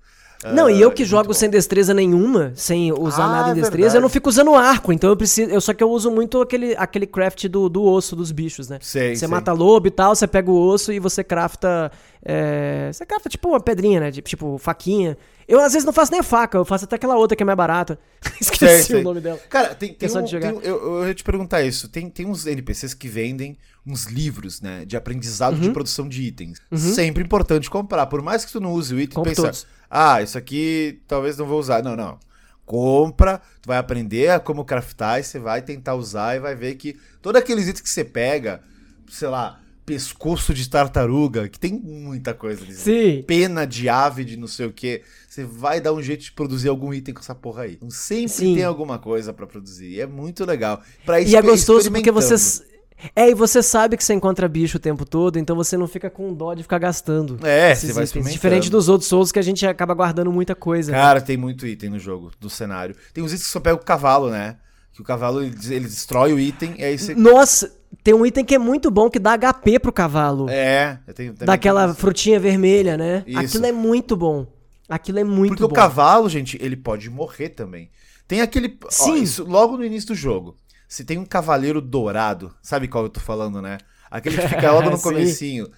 Não, uh, e eu que é jogo sem destreza nenhuma, sem usar ah, nada em destreza, verdade. eu não fico usando arco, então eu preciso. Eu, só que eu uso muito aquele, aquele craft do, do osso dos bichos, né? Sei, você sei. mata lobo e tal, você pega o osso e você crafta. É, você crafta tipo uma pedrinha, né? Tipo faquinha. Eu às vezes não faço nem a faca, eu faço até aquela outra que é mais barata. [LAUGHS] Esqueci sei, sei. o nome dela. Cara, tem, tem, um, tem um, eu, eu ia te perguntar isso. Tem, tem uns NPCs que vendem uns livros, né? De aprendizado uhum. de produção de itens. Uhum. Sempre importante comprar. Por mais que tu não use o item, pensa, todos. Ah, isso aqui talvez não vou usar. Não, não. Compra, tu vai aprender a como craftar e você vai tentar usar e vai ver que todos aqueles itens que você pega, sei lá, pescoço de tartaruga, que tem muita coisa ali. Sim. Pena de ave de não sei o que. Você vai dar um jeito de produzir algum item com essa porra aí. Então sempre Sim. tem alguma coisa para produzir. E é muito legal. Pra e é gostoso porque você. É, e você sabe que você encontra bicho o tempo todo, então você não fica com dó de ficar gastando. É, você vai itens. Diferente dos outros Souls que a gente acaba guardando muita coisa. Cara, né? tem muito item no jogo, do cenário. Tem uns itens que só pega o cavalo, né? Que o cavalo ele, ele destrói o item e aí você. Nossa! Tem um item que é muito bom que dá HP pro cavalo. É, eu tenho. Daquela frutinha vermelha, né? Isso. Aquilo é muito bom. Aquilo é muito Porque bom. Porque o cavalo, gente, ele pode morrer também. Tem aquele. Sim. Ó, isso logo no início do jogo. Se tem um cavaleiro dourado, sabe qual eu tô falando, né? Aquele que fica [LAUGHS] logo no comecinho.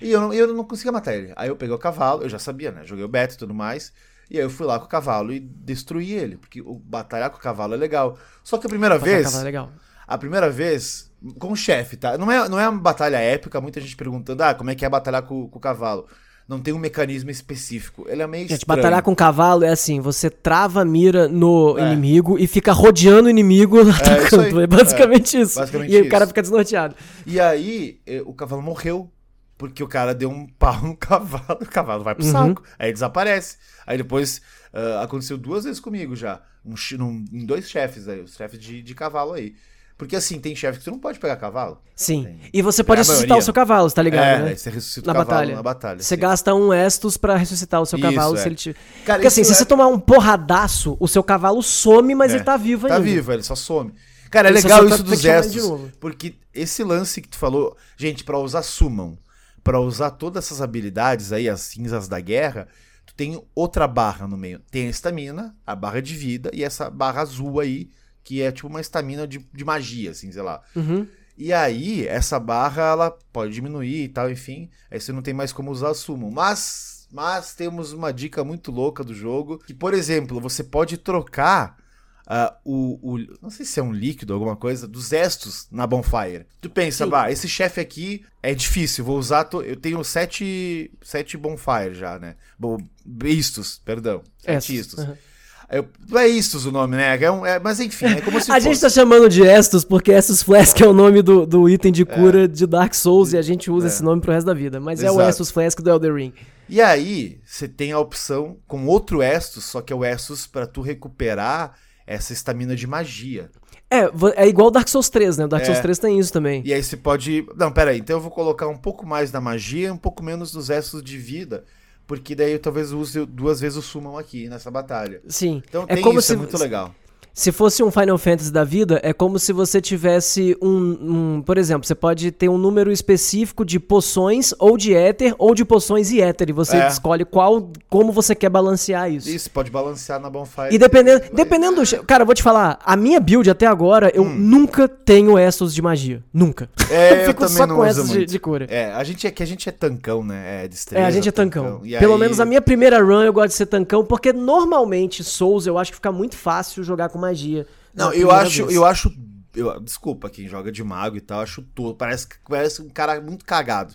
E eu não, eu não conseguia matar ele. Aí eu peguei o cavalo, eu já sabia, né? Joguei o beta e tudo mais. E aí eu fui lá com o cavalo e destruí ele. Porque o batalhar com o cavalo é legal. Só que a primeira batalhar vez. É legal. A primeira vez, com o chefe, tá? Não é, não é uma batalha épica, muita gente perguntando, ah, como é que é batalhar com, com o cavalo não tem um mecanismo específico. Ele é meio Gente, estranho. batalhar com cavalo é assim, você trava a mira no é. inimigo e fica rodeando o inimigo [LAUGHS] atacando. É, é basicamente é, isso. Basicamente e isso. o cara fica desnorteado. E aí, eh, o cavalo morreu. Porque o cara deu um pau no [LAUGHS] cavalo, o cavalo vai pro uhum. saco. Aí desaparece. Aí depois uh, aconteceu duas vezes comigo já. Um, um, em dois chefes aí, os chefes de, de cavalo aí. Porque assim, tem chefe que você não pode pegar cavalo. Sim. Tem... E você pode é ressuscitar o seu cavalo, tá ligado? É, né? você ressuscita na o cavalo batalha. na batalha. Você sim. gasta um Estus para ressuscitar o seu Isso, cavalo é. se ele te. Cara, Porque assim, é... se você tomar um porradaço, o seu cavalo some, mas é. ele tá vivo tá ainda. Tá vivo, ele só some. Cara, é ele legal isso dos Estus. Porque esse lance que tu falou, gente, para usar Summon, para usar todas essas habilidades aí, as cinzas da guerra, tu tem outra barra no meio. Tem a estamina, a barra de vida e essa barra azul aí que é tipo uma estamina de, de magia, assim, sei lá. Uhum. E aí, essa barra, ela pode diminuir e tal, enfim. Aí você não tem mais como usar sumo. Mas, mas temos uma dica muito louca do jogo. Que, por exemplo, você pode trocar uh, o, o, Não sei se é um líquido, alguma coisa, dos estos na Bonfire. Tu pensa, bah, esse chefe aqui é difícil, vou usar. To... Eu tenho sete, sete Bonfire já, né? Bom, istos, perdão. Sete istos. Uhum. Eu, não é Istos o nome, né? É um, é, mas enfim, é como se [LAUGHS] A fosse. gente tá chamando de Estus porque Estus Flask é o nome do, do item de cura é. de Dark Souls e a gente usa é. esse nome pro resto da vida. Mas Exato. é o Estus Flask do Elder Ring. E aí, você tem a opção com outro Estus, só que é o Estus para tu recuperar essa estamina de magia. É, é igual Dark Souls 3, né? O Dark é. Souls 3 tem isso também. E aí você pode. Não, pera aí, então eu vou colocar um pouco mais da magia, um pouco menos dos Estus de vida porque daí eu talvez use duas vezes o Summon aqui nessa batalha. Sim. Então é tem como isso, se, é muito legal. Se fosse um Final Fantasy da vida, é como se você tivesse um, um, Por exemplo, você pode ter um número específico de poções, ou de éter, ou de poções e éter. E você é. escolhe qual, como você quer balancear isso. Isso, pode balancear na Bonfire. E dependendo, dependendo do. Cara, eu vou te falar, a minha build até agora, eu hum. nunca tenho Essos de magia. Nunca. É, [LAUGHS] eu fico eu só com Essos de, de, cura. É, a gente é que a gente é tancão, né? É É, a gente é tancão. tancão. Pelo aí... menos a minha primeira run eu gosto de ser tancão, porque normalmente Souls eu acho que fica muito fácil jogar com magia. Não, eu acho, eu acho. Eu, desculpa, quem joga de mago e tal, acho tudo. Parece, parece um cara muito cagado.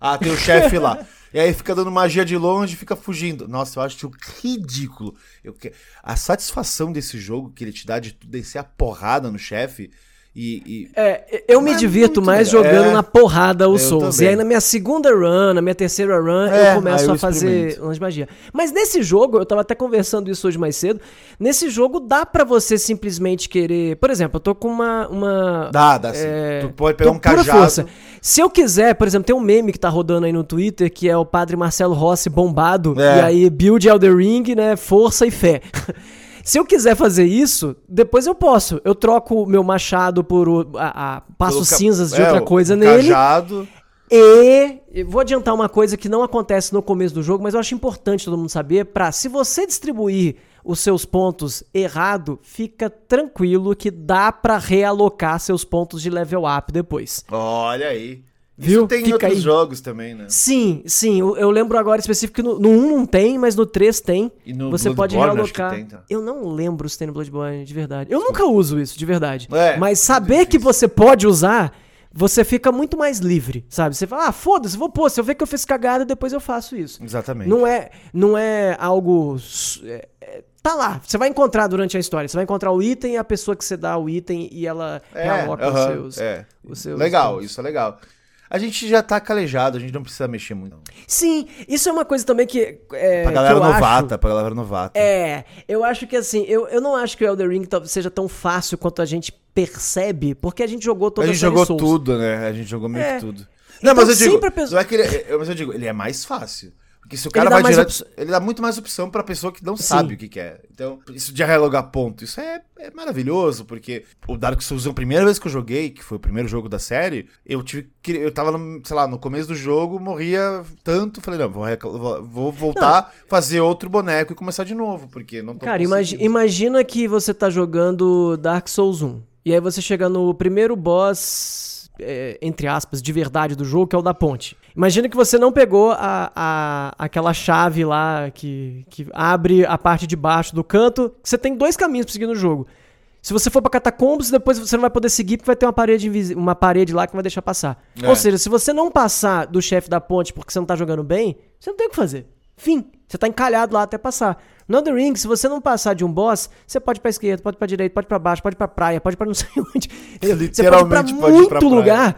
Ah, tem o chefe lá. [LAUGHS] E aí fica dando magia de longe fica fugindo. Nossa, eu acho ridículo. Eu, a satisfação desse jogo que ele te dá de descer a porrada no chefe e, e... É, eu me é divirto mais legal. jogando é, na porrada o Souls. Também. E aí na minha segunda run, na minha terceira run, é, eu começo eu a fazer magia. Mas nesse jogo, eu tava até conversando isso hoje mais cedo, nesse jogo dá para você simplesmente querer... Por exemplo, eu tô com uma... uma dá, dá sim. É, tu pode pegar um cajado... Força. Se eu quiser, por exemplo, tem um meme que tá rodando aí no Twitter, que é o padre Marcelo Rossi bombado, é. e aí build Elder Ring, né, força e fé. [LAUGHS] Se eu quiser fazer isso, depois eu posso. Eu troco meu machado por o, a, a passo cinzas de é, outra coisa nele. Cajado. E vou adiantar uma coisa que não acontece no começo do jogo, mas eu acho importante todo mundo saber para se você distribuir os seus pontos errado, fica tranquilo que dá para realocar seus pontos de level up depois. Olha aí. Viu? Isso tem Fica em outros aí. jogos também, né? Sim, sim. Eu, eu lembro agora específico que no, no 1 não tem, mas no 3 tem. E no Você Bloodborne, pode realocar. Tem, tá? Eu não lembro se tem no Bloodborne, de verdade. Eu nunca uso isso, de verdade. É, mas saber que você pode usar, você fica muito mais livre, sabe? Você fala, ah, foda-se, vou pôr. Se eu ver que eu fiz cagada, depois eu faço isso. Exatamente. Não é, não é algo. É, é, tá lá. Você vai encontrar durante a história. Você vai encontrar o item, a pessoa que você dá o item e ela é, realoca uh -huh, os, seus, é. os seus. Legal, pontos. isso é legal a gente já tá calejado, a gente não precisa mexer muito. Sim, isso é uma coisa também que. É, pra galera novata, acho, pra galera novata. É, eu acho que assim, eu, eu não acho que o Elder Ring seja tão fácil quanto a gente percebe, porque a gente jogou toda a gente a jogou Souls. tudo, né? A gente jogou meio é. que tudo. Não, então, mas eu digo, pessoa... não é que ele, é, mas eu digo, ele é mais fácil. Porque se o cara vai direto. Op... Ele dá muito mais opção pra pessoa que não Sim. sabe o que quer. Então, isso de relogar ponto, isso é, é maravilhoso, porque o Dark Souls, a primeira vez que eu joguei, que foi o primeiro jogo da série, eu tive que. Eu tava, no, sei lá, no começo do jogo, morria tanto. Falei, não, vou, vou voltar, não. fazer outro boneco e começar de novo, porque não tô Cara, imagi imagina que você tá jogando Dark Souls 1. E aí você chega no primeiro boss é, entre aspas, de verdade do jogo, que é o da ponte. Imagina que você não pegou a, a, aquela chave lá que, que abre a parte de baixo do canto. Você tem dois caminhos pra seguir no jogo. Se você for pra catacombos, depois você não vai poder seguir porque vai ter uma parede, uma parede lá que vai deixar passar. É. Ou seja, se você não passar do chefe da ponte porque você não tá jogando bem, você não tem o que fazer. Fim. Você tá encalhado lá até passar. No The Ring, se você não passar de um boss, você pode pra esquerda, pode ir pra direita, pode ir pra baixo, pode ir pra praia, pode pra não [LAUGHS] sei onde. Você pode pra muito pra [LAUGHS] lugar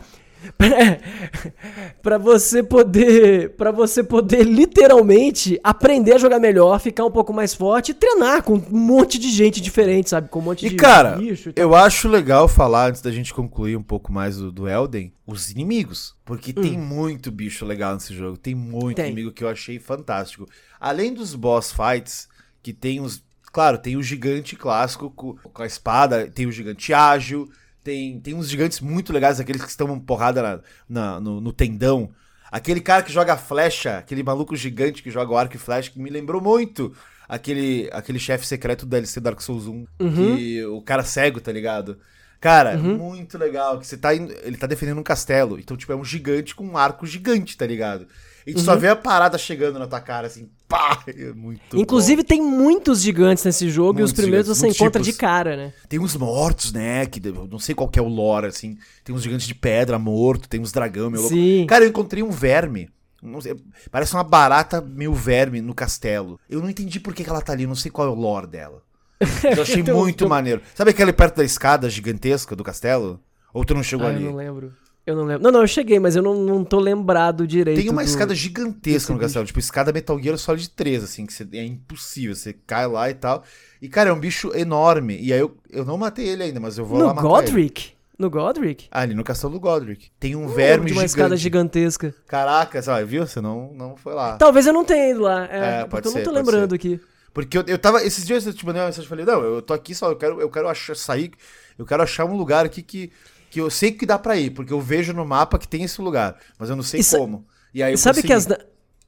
para você poder para você poder literalmente aprender a jogar melhor, ficar um pouco mais forte e treinar com um monte de gente diferente, sabe? Com um monte e de cara, bicho. E eu acho legal falar antes da gente concluir um pouco mais do, do Elden, os inimigos, porque hum. tem muito bicho legal nesse jogo, tem muito tem. inimigo que eu achei fantástico. Além dos boss fights, que tem os, claro, tem o gigante clássico com, com a espada, tem o gigante ágil, tem, tem uns gigantes muito legais, aqueles que estão porrada na, na no, no, tendão. Aquele cara que joga flecha, aquele maluco gigante que joga o arco e flecha, que me lembrou muito aquele, aquele chefe secreto do DLC Dark Souls 1. Uhum. Que o cara cego, tá ligado? Cara, muito legal. Que você tá indo, ele tá defendendo um castelo. Então, tipo, é um gigante com um arco gigante, tá ligado? E tu só vê a parada chegando na tua cara, assim, pá! É muito Inclusive, bom. tem muitos gigantes nesse jogo Muitos e os primeiros gigantes, você encontra tipos. de cara, né? Tem uns mortos, né? Que eu não sei qual que é o lore, assim. Tem uns gigantes de pedra morto, tem uns dragão, meu louco. Sim. Cara, eu encontrei um verme. Não sei, parece uma barata meio verme no castelo. Eu não entendi por que, que ela tá ali, não sei qual é o lore dela. [LAUGHS] Eu achei um- muito um- maneiro. Sabe aquele perto da escada gigantesca do castelo? Ou tu não chegou Ah, eu ali? não lembro. Eu não lembro. Não, não, eu cheguei, mas eu não, não tô lembrado direito. Tem uma do- escada gigantesca no castelo, tipo escada Metal Gear Solid 3, assim, que você- é impossível, você cai lá e tal. E, cara, é um bicho enorme. E aí eu, eu não matei ele ainda, mas eu vou lá No matar ele. Godric? No Godric? Ah, ali no castelo do Godric. Tem um Eu verme lembro de uma gigante. escada gigantesca. Caraca, sabe, viu? Você não, não foi lá. Talvez eu não tenha ido lá. É, É, pode eu não ser, tô pode lembrando ser. aqui. Porque eu, eu tava. Esses dias eu te mandei uma mensagem e falei, não, eu tô aqui só, eu quero, eu quero achar, sair. Eu quero achar um lugar aqui que, que eu sei que dá pra ir, porque eu vejo no mapa que tem esse lugar, mas eu não sei E como. E aí eu Sabe consegui. que as,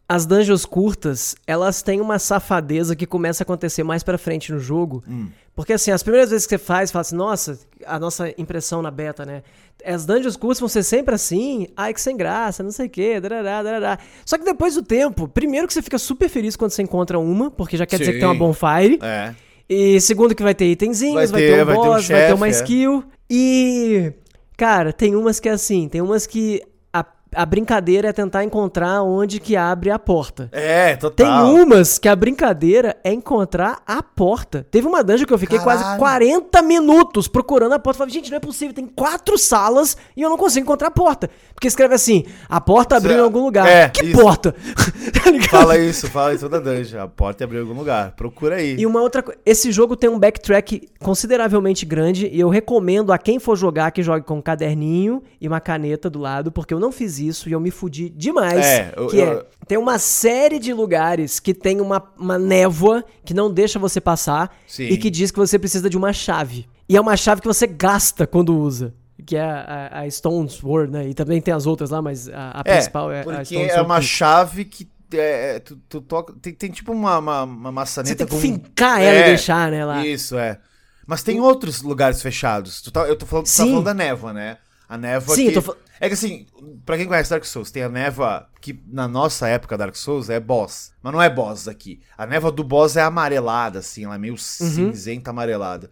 as dungeons curtas, elas têm uma safadeza que começa a acontecer mais pra frente no jogo. Hum. Porque assim, as primeiras vezes que você faz, fala assim, nossa, a nossa impressão na beta, né? As dungeons curtas vão ser sempre assim, ai que sem graça, não sei o quê, darará, darará. Só que depois do tempo, primeiro que você fica super feliz quando você encontra uma, porque já quer dizer que tem uma Sim. bonfire. É. E segundo que vai ter itenzinhos, Vai vai, ter, ter, um vai ter um boss, vai ter uma é. skill. E, cara, tem umas que é assim, tem umas que a, a brincadeira é tentar encontrar onde que abre a porta. É, Tem total. umas que a brincadeira é encontrar a porta. Teve uma dungeon que eu fiquei Caralho. quase 40 minutos procurando a porta. Falei, gente, não é possível, tem quatro salas e eu não consigo encontrar a porta. Porque escreve assim, a porta abriu em algum lugar. é, que isso. porta? [LAUGHS] tá ligado? Fala isso, fala isso toda dungeon. A porta abriu em algum lugar. Procura aí. E uma outra coisa, esse jogo tem um backtrack consideravelmente grande e eu recomendo a quem for jogar que jogue com um caderninho e uma caneta do lado, porque eu não fiz isso e eu me fudi demais. É, eu- que eu- é, tem uma série de lugares que tem uma, uma névoa que não deixa você passar Sim. e que diz que você precisa de uma chave. E é uma chave que você gasta quando usa. Que é a, a, a Stone Sword, né? E também tem as outras lá, mas a, a É, principal é a porque Stone é Sword. uma chave que é, é, tu, tu toca, tem, tem tipo uma, uma, uma maçaneta Você tem que com... fincar ela e deixar, né, lá. Isso, é. Mas tem outros lugares fechados. Tu tá- eu tô falando, tu tá falando da névoa, né? A névoa Sim, que... eu tô É que assim, pra quem conhece Dark Souls, tem a névoa que na nossa época Dark Souls é boss. Mas não é boss aqui. A névoa do boss é amarelada, assim, ela é meio Uhum. cinzenta amarelada.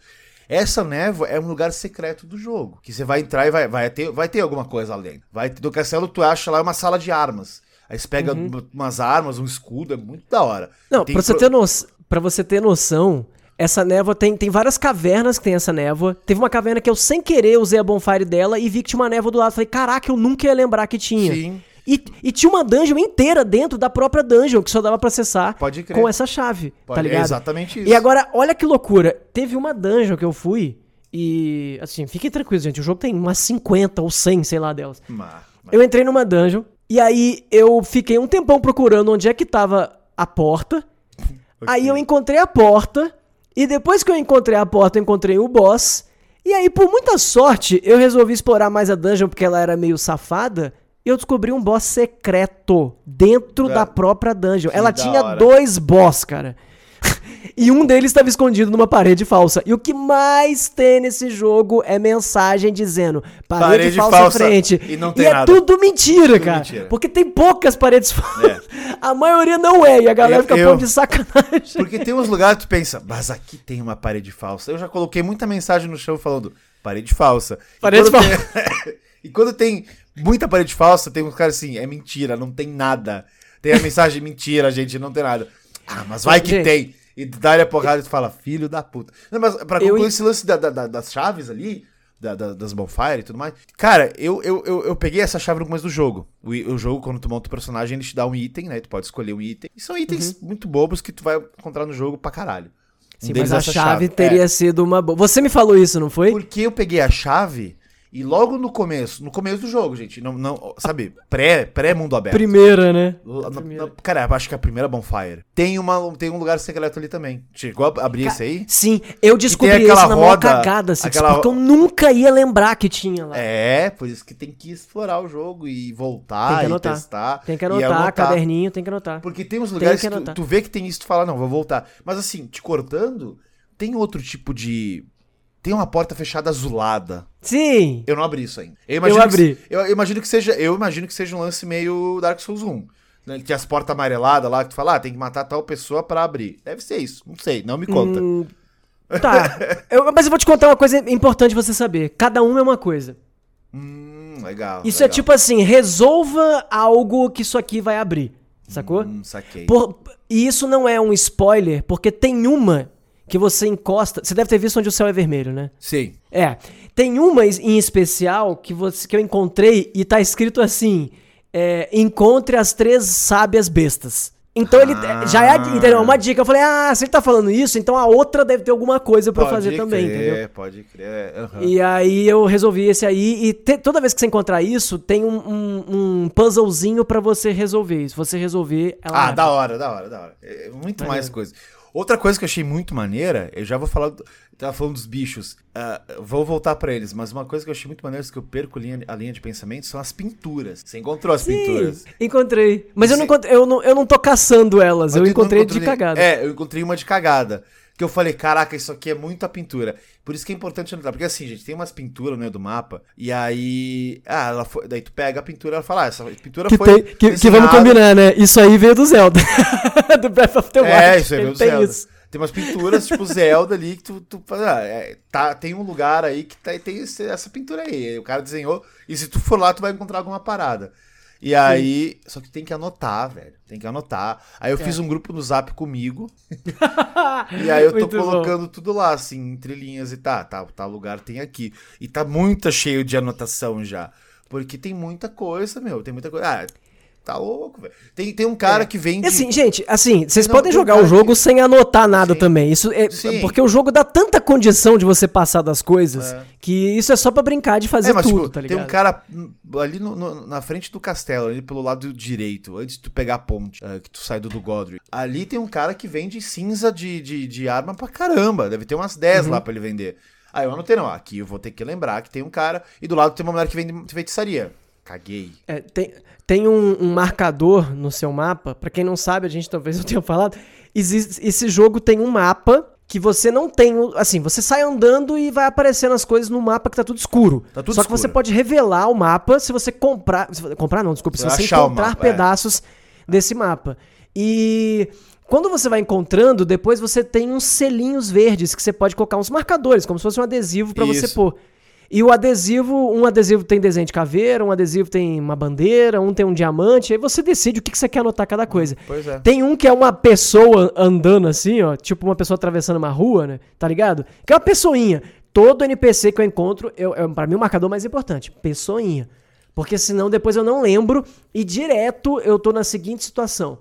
Essa névoa é um lugar secreto do jogo. Que você vai entrar e vai, vai, ter, vai ter alguma coisa além. Vai, do castelo tu acha lá uma sala de armas. Aí você pega umas armas, um escudo, é muito da hora. Uhum. Não, Tem pra você, pro- ter no... pra você ter noção, essa névoa tem, tem várias cavernas que tem essa névoa. Teve uma caverna que eu sem querer usei a bonfire dela e vi que tinha uma névoa do lado. Falei, caraca, eu nunca ia lembrar que tinha. Sim. E, e tinha uma dungeon inteira dentro da própria dungeon que só dava pra acessar com essa chave, Pode- tá ligado? É exatamente isso. E agora, olha que loucura. Teve uma dungeon que eu fui e, assim, fiquem tranquilos, gente. O jogo tem umas 50 ou 100, sei lá, delas. Mas- mas- Eu entrei numa dungeon e aí eu fiquei um tempão procurando onde é que tava a porta. [LAUGHS] Aí eu encontrei a porta. E depois que eu encontrei a porta, eu encontrei o boss. E aí, por muita sorte, eu resolvi explorar mais a dungeon porque ela era meio safada. E eu descobri um boss secreto dentro Da- da própria dungeon. Que ela tinha hora. dois boss, cara. [LAUGHS] E um deles estava escondido numa parede falsa. E o que mais tem nesse jogo é mensagem dizendo parede, Parede falsa, falsa. frente. E não tem é nada. tudo mentira, Tudo cara. mentira. Porque tem poucas paredes falsas. A maioria não é. E a galera Eu- fica eu- pondo de sacanagem. Porque tem uns lugares que tu pensa, mas aqui tem uma parede falsa. Eu já coloquei muita mensagem no chão falando, parede falsa. E Parede quando tem- [LAUGHS] e quando tem muita parede falsa, tem uns caras assim, é mentira, não tem nada. Tem a mensagem, mentira, gente, não tem nada. Ah, mas vai que Gente. tem. E dá-lhe a porrada e tu fala, filho da puta. Não, mas pra Eu concluir en- esse lance da- da- da- das chaves ali, da- da- das bonfire e tudo mais. Cara, eu, eu, eu, eu peguei essa chave no começo do jogo. O, o jogo, quando tu monta o personagem, ele te dá um item, né? Tu pode escolher um item. E são itens muito bobos que tu vai encontrar no jogo pra caralho. Um Sim, mas é a essa chave, teria É, sido uma boa. Você me falou isso, não foi? porque eu peguei a chave e logo no começo, no começo do jogo, gente, não, não sabe, pré, pré mundo aberto. Primeira, né? Lá na- primeira. na- cara, acho que a primeira Bonfire. Tem, uma, tem um lugar secreto ali também. Chegou a abrir esse aí? Sim, eu descobri isso na maior roda, cagada, assim, aquela- porque eu nunca ia lembrar que tinha lá. É, por isso que tem que explorar o jogo e voltar Tem que e anotar. testar. Tem que e anotar, caderninho, tem que anotar. Porque tem uns Tem lugares que que, tu, anotar. tu vê que tem isso, tu fala, não, vou voltar. Mas assim, te cortando, tem outro tipo de. Tem uma porta fechada azulada. Sim. Eu não abri isso ainda. Eu imagino abri. Que, eu, eu imagino que seja, eu imagino que seja um lance meio Dark Souls 1. Né? Que as portas amareladas lá, que tu fala, ah, tem que matar tal pessoa pra abrir. Deve ser isso. Não sei, não me conta. Hum, tá. [LAUGHS] Eu- mas eu vou te contar uma coisa importante você saber. Cada um é uma coisa. Hum, legal. Isso é legal. tipo assim, resolva algo que isso aqui vai abrir. Sacou? Hum, saquei. Por- e isso não é um spoiler, porque tem uma que você encosta. Você deve ter visto onde o céu é vermelho, né? Sim. É. Tem uma em especial que, você, que eu encontrei e tá escrito assim: é, encontre as três sábias bestas. Então ele Ah. já é entendeu? uma dica. Eu falei, ah, se ele tá falando isso, então a outra deve ter alguma coisa Pode fazer também, crer, entendeu? Pode crer. aham. E aí eu resolvi esse aí. E te- toda vez que você encontrar isso, tem um, um, um puzzlezinho pra você resolver. Se você resolver, ela. Ah, abre. da hora, da hora, da hora. É, muito Maneiro. mais coisa. Outra coisa que eu achei muito maneira, eu já vou falar. do- Tava falando dos bichos. ah, vou voltar pra eles, mas uma coisa que eu achei muito maneira, que eu perco linha- a linha de pensamento, são as pinturas. Você encontrou as Sim, pinturas? encontrei. Mas eu não, eu, não, eu não tô caçando elas, eu Mas não encontrei de cagada. É, eu encontrei uma de cagada. Que eu falei, caraca, isso aqui é muita pintura. Por isso que é importante anotar. Porque assim, gente, tem umas pinturas no meio do mapa. E aí. Ah, ela foi. Daí tu pega a pintura e ela fala, ah, essa pintura Que, foi. tem, que, que vamos combinar, né? Isso aí veio do Zelda. [LAUGHS] do Breath of the Wild. É, isso aí veio do Zelda. isso. Tem umas pinturas, tipo [LAUGHS] Zelda ali, que tu, tu ah, é, tá, tem um lugar aí que tá, tem esse- essa pintura aí. O cara desenhou, e se tu for lá, tu vai encontrar alguma parada. E aí, só que tem que anotar, velho. Tem que anotar. Aí eu fiz um grupo no zap comigo. [LAUGHS] E aí eu tô Muito bom. colocando tudo lá, assim, entre linhas e tá, tá, tal lugar tem aqui. E tá muito cheio de anotação já. Porque tem muita coisa, meu. Tem muita coisa. Ah, tá louco, velho. Tem, tem um cara que vende. Assim, gente, assim, vocês Não, podem tem jogar o jogo que- sem anotar nada Sim. também. Isso é Sim. porque o jogo dá tanta condição de você passar das coisas É. que isso é só pra brincar de fazer É, mas tudo, tipo, tá tem ligado? um cara ali no- no- na frente do castelo, ali pelo lado direito, antes de tu pegar a ponte, eh, que tu sai do, do Godric. Ali tem um cara que vende cinza de, de, de arma pra caramba. Deve ter umas 10 Uhum. lá pra ele vender. Aí eu anotei, não. Aqui eu vou ter que lembrar que tem um cara. E do lado tem uma mulher que vende feitiçaria. Caguei. É, tem tem um, um marcador no seu mapa, pra quem não sabe, a gente talvez [LAUGHS] eu tenha falado, existe, esse jogo tem um mapa que você não tem, assim, você sai andando e vai aparecendo as coisas no mapa que tá tudo escuro. Tá tudo Só escuro. que você pode revelar o mapa se você comprar, se comprar não, desculpa, se Você encontrar mapa, é. pedaços desse mapa. E quando você vai encontrando, depois você tem uns selinhos verdes que você pode colocar uns marcadores, como se fosse um adesivo pra você pôr. E o adesivo, um adesivo tem desenho de caveira, um adesivo tem uma bandeira, um tem um diamante, aí você decide o que, que você quer anotar cada coisa. Pois é. Tem um que é uma pessoa andando assim, ó, tipo uma pessoa atravessando uma rua, né? Tá ligado? Que é uma pessoinha. Todo NPC que eu encontro, eu, é para mim o marcador mais importante, pessoinha. Porque senão depois eu não lembro e direto eu tô na seguinte situação.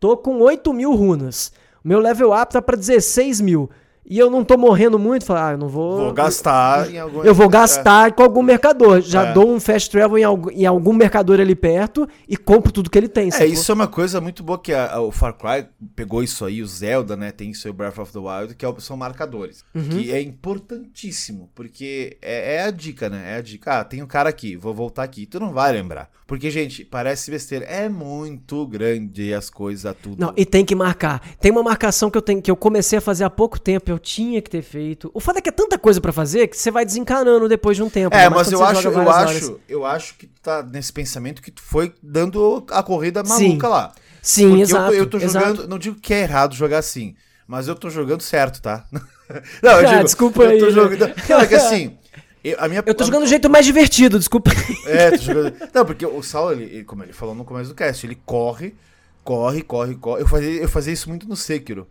Tô com 8 mil runas. Meu level up tá pra 16 mil. E eu não tô morrendo muito, falo, ah, eu não vou. Vou gastar em algum. Eu vou gastar com algum mercador. Já É. dou um fast travel em algum, em algum mercador ali perto e compro tudo que ele tem. É, sacou? isso é uma coisa muito boa que a- a- o Far Cry pegou isso aí, o Zelda, né, tem isso aí, o Breath of the Wild, que é são marcadores. Uhum. Que é importantíssimo, porque é, é a dica, né? É a dica. Ah, tem um cara aqui, vou voltar aqui. Tu não vai lembrar. Porque, gente, parece besteira. É muito grande as coisas, tudo. Não, e tem que marcar. Tem uma marcação que eu tenho que eu comecei a fazer há pouco tempo, eu tinha que ter feito. O fato é que é tanta coisa pra fazer que você vai desencanando depois de um tempo. É, mais mas eu acho, eu horas. acho, eu acho que tu tá nesse pensamento que tu foi dando a corrida Sim. maluca lá. Sim, Porque exato. eu tô, eu tô exato. jogando, não digo que é errado jogar assim, mas eu tô jogando certo, tá? [LAUGHS] Não, eu [LAUGHS] Ah, digo, desculpa eu aí, tô né? jogando, [LAUGHS] não, é que assim, eu, a minha Eu tô jogando do jeito mais divertido, desculpa. É, tô jogando. Não, porque o Saulo, ele- como ele falou no começo do cast, ele corre, corre, corre, corre. Eu fazia, eu fazia isso muito no Sekiro,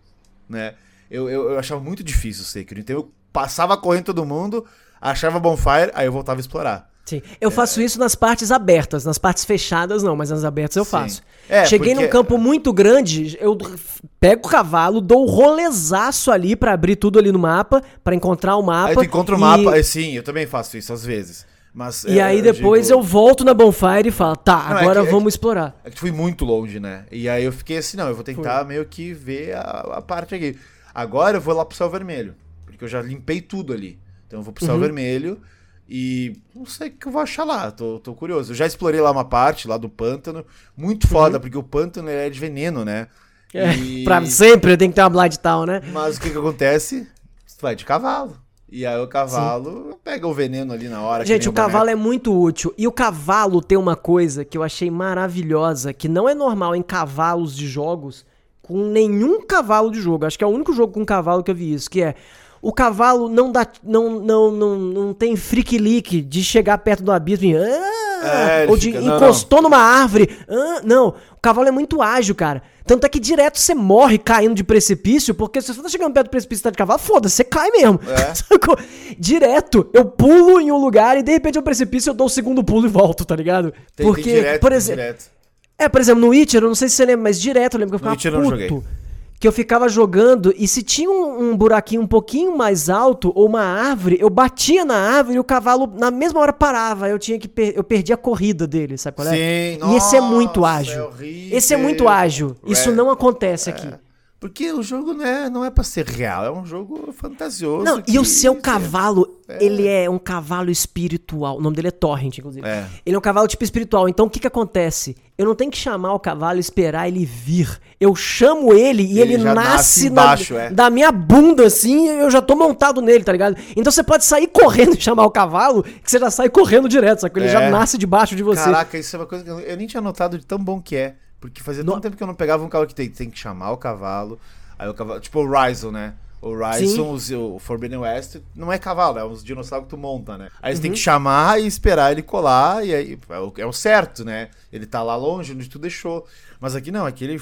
né? Eu, eu, eu achava muito difícil o Sekiro. Então eu passava correndo todo mundo, achava bonfire, aí eu voltava a explorar. Sim. Eu faço isso nas partes abertas, nas partes fechadas não, mas nas abertas eu Sim. faço. É, Cheguei porque- num campo muito grande, eu pego o cavalo, dou um rolezaço ali pra abrir tudo ali no mapa, pra encontrar o mapa. Aí tu encontra o e- mapa, é, sim, eu também faço isso às vezes. Mas, E é, aí eu depois digo- eu volto na bonfire e falo, tá, Não, é agora que- é vamos explorar. É que fui muito longe, né? E aí eu fiquei assim, não, eu vou tentar meio que ver a, a parte aqui. Agora eu vou lá pro céu vermelho. Porque eu já limpei tudo ali. Então eu vou pro Uhum. céu vermelho e não sei o que eu vou achar lá. Tô, tô curioso. Eu já explorei lá uma parte, lá do pântano. Muito foda, porque o pântano é de veneno, né? Uhum. É, E- [LAUGHS] Pra sempre tem que ter uma Blind Town, né? Mas o que que acontece? Tu vai de cavalo. E aí o cavalo Sim. pega o veneno ali na hora. Gente, o, o cavalo é muito útil. E o cavalo tem uma coisa que eu achei maravilhosa, que não é normal em cavalos de jogos, com nenhum cavalo de jogo. Acho que é o único jogo com cavalo que eu vi isso, que é o cavalo não dá não não não, não tem freak leak de chegar perto do abismo e, ah, é, ou de fica, encostou não, não. numa árvore. Ah, não, o cavalo é muito ágil, cara. Tanto é que direto você morre caindo de precipício, porque se você tá chegando perto do precipício e tá de cavalo, foda-se, você cai mesmo. É. [LAUGHS] direto, eu pulo em um lugar e de repente é um precipício, eu dou o segundo pulo e volto, tá ligado? Tem, porque, tem direto, por exemplo. É, por exemplo, no Witcher, eu não sei se você lembra, mas direto eu lembro que eu ficava no puto que eu ficava jogando e se tinha um, um, buraquinho um pouquinho mais alto ou uma árvore, eu batia na árvore e o cavalo na mesma hora parava. Eu tinha que per eu perdi a corrida dele, sabe qual é? Sim, e esse é muito ágil. É esse é muito ágil. Isso não acontece é. aqui. Porque o jogo não é, não é pra ser real, é um jogo fantasioso. Não, e o seu cavalo, é. ele é um cavalo espiritual. O nome dele é Torrent, inclusive. É. Ele é um cavalo tipo espiritual. Então o que que acontece? Eu não tenho que chamar o cavalo e esperar ele vir. Eu chamo ele e ele, ele nasce, nasce embaixo, na, é. da minha bunda, assim, eu já tô montado nele, tá ligado? Então você pode sair correndo e chamar o cavalo, que você já sai correndo direto, sabe? Ele já é. nasce debaixo de você. Caraca, isso é uma coisa que eu nem tinha notado de tão bom que é. Porque fazia tanto tempo que eu não pegava um cavalo que tem, tem que chamar o cavalo. Aí o cavalo. Tipo o Ryzen, né? O Ryzen, o Forbidden West, não é cavalo, é uns dinossauros que tu monta, né? Aí uhum. você tem que uhum. chamar e esperar ele colar, e aí é o, é o, certo, né? Ele tá lá longe, onde tu deixou. Mas aqui não, aqui ele.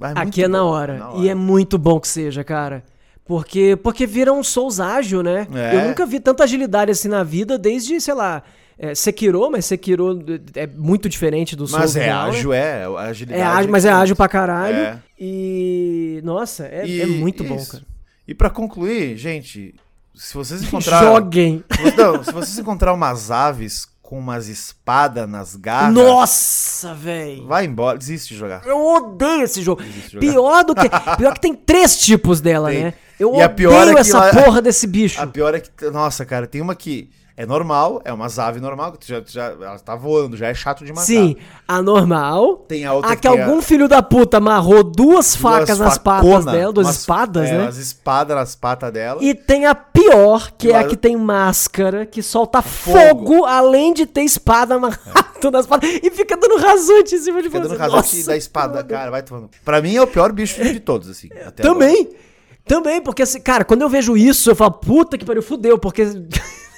aqui é na hora. na hora. E é muito bom que seja, cara. Porque, porque vira um Souls ágil, né? É. Eu nunca vi tanta agilidade assim na vida desde, sei lá, é, Sekiro, mas Sekiro é muito diferente do Souls. Mas é real, ágil, é. A agilidade é ágil, mas é ágil pra caralho. É. E. Nossa, é, e, é muito bom, cara. E para concluir, gente, se vocês [LAUGHS] encontrarem. Joguem! [LAUGHS] Não, se vocês encontrarem umas aves com umas espadas nas garras. Nossa, velho! Vai embora, desiste de jogar. Eu odeio esse jogo. Pior do que. [LAUGHS] Pior que tem três tipos dela, tem. né? Eu e odeio é essa ela... porra desse bicho. A pior é que. Nossa, cara, tem uma que é normal, é uma ave normal, que já, já, ela tá voando, já é chato de matar. Sim, a normal. Tem a outra a que, que algum é... filho da puta amarrou duas, duas facas nas patas dela, duas umas, espadas, é, né? As espadas nas patas dela. E tem a pior, que é a que tem máscara, que solta fogo, fogo além de ter espada [LAUGHS] amarrada é. nas patas. E fica dando rasante em cima de fica você. Fica dando rasante da espada, cara, vai tomando. Pra mim é o pior bicho de todos, assim. Também. Agora. Também, porque assim, cara, quando eu vejo isso, eu falo, puta que pariu, fudeu, porque.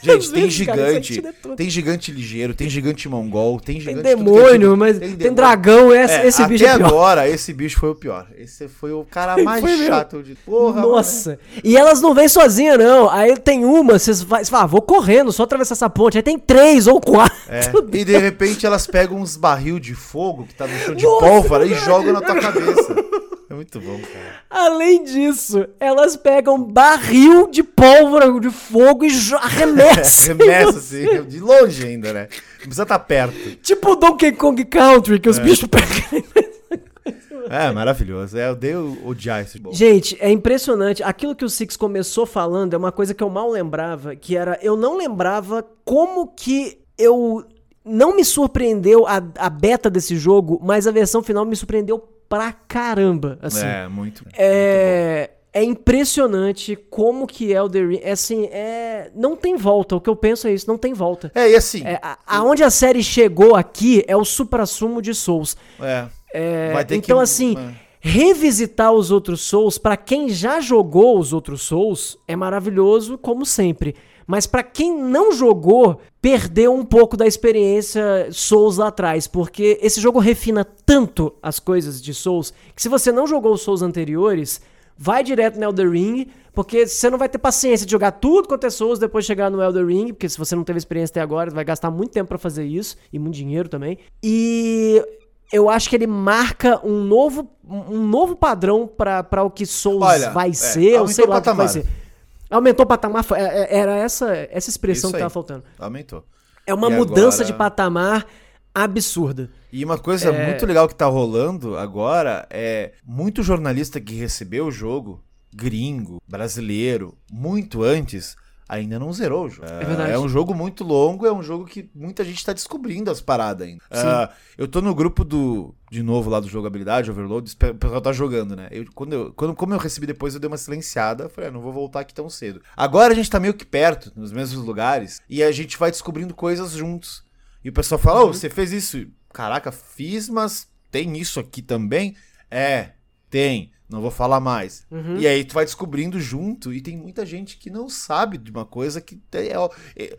Gente, tem gigante, cara, tem gigante ligeiro, tem gigante mongol, tem gigante... Tem demônio, mas tem, tem dragão, esse, é, esse bicho é Até agora, esse bicho foi o pior. Esse foi o cara [LAUGHS] mais chato de porra. Nossa. Mano. E elas não vêm sozinhas, não. Aí tem uma, vocês falam, ah, vou correndo, só atravessar essa ponte. Aí tem três ou quatro. É. [LAUGHS] E de repente elas pegam uns barril de fogo que tá no chão de Nossa, pólvora e jogam na tua cabeça. [LAUGHS] É muito bom, cara. Além disso, elas pegam barril de pólvora de fogo e arremessam. [LAUGHS] Arremessa, assim, de longe ainda, né? Não precisa estar tá perto. Tipo o Donkey Kong Country, que os é. bichos pegam. É, maravilhoso. É, eu dei odiar esse jogo. Gente, é impressionante. Aquilo que o Six começou falando é uma coisa que eu mal lembrava, que era eu não lembrava como que eu não me surpreendeu a, a beta desse jogo, mas a versão final me surpreendeu pra caramba, assim. É, muito. É, muito é impressionante como que Elder Ring, é assim, é, não tem volta, o que eu penso é isso, não tem volta. É, e assim... É, a, aonde a série chegou aqui é o supra-sumo de Souls. É, é então que... assim... É. Revisitar os outros Souls, para quem já jogou os outros Souls, é maravilhoso, como sempre. Mas para quem não jogou, perdeu um pouco da experiência Souls lá atrás, porque esse jogo refina tanto as coisas de Souls, que se você não jogou os Souls anteriores, vai direto no Elder Ring, porque você não vai ter paciência de jogar tudo quanto é Souls depois de chegar no Elder Ring, porque se você não teve experiência até agora, vai gastar muito tempo para fazer isso e muito dinheiro também. E eu acho que ele marca um novo, um novo padrão para o que Souls Olha, vai é, ser, ou sei lá o que vai ser. Aumentou o patamar, é, é, era essa, essa expressão que tava faltando. Aumentou. É uma e mudança agora... de patamar absurda. E uma coisa é... muito legal que tá rolando agora é muito jornalista que recebeu o jogo, gringo, brasileiro, muito antes, ainda não zerou o jogo. É verdade. É um jogo muito longo, é um jogo que muita gente tá descobrindo as paradas ainda. Ah, eu tô no grupo do, de novo lá do jogabilidade, Overload, o pessoal tá jogando, né? Eu, quando eu, quando, como eu recebi depois, eu dei uma silenciada, falei, ah, não vou voltar aqui tão cedo. Agora a gente tá meio que perto, nos mesmos lugares, e a gente vai descobrindo coisas juntos. E o pessoal fala, ô, Uhum. você fez isso? Caraca, fiz, mas tem isso aqui também? É, tem. Não vou falar mais. Uhum. E aí tu vai descobrindo junto, e tem muita gente que não sabe de uma coisa que é, é,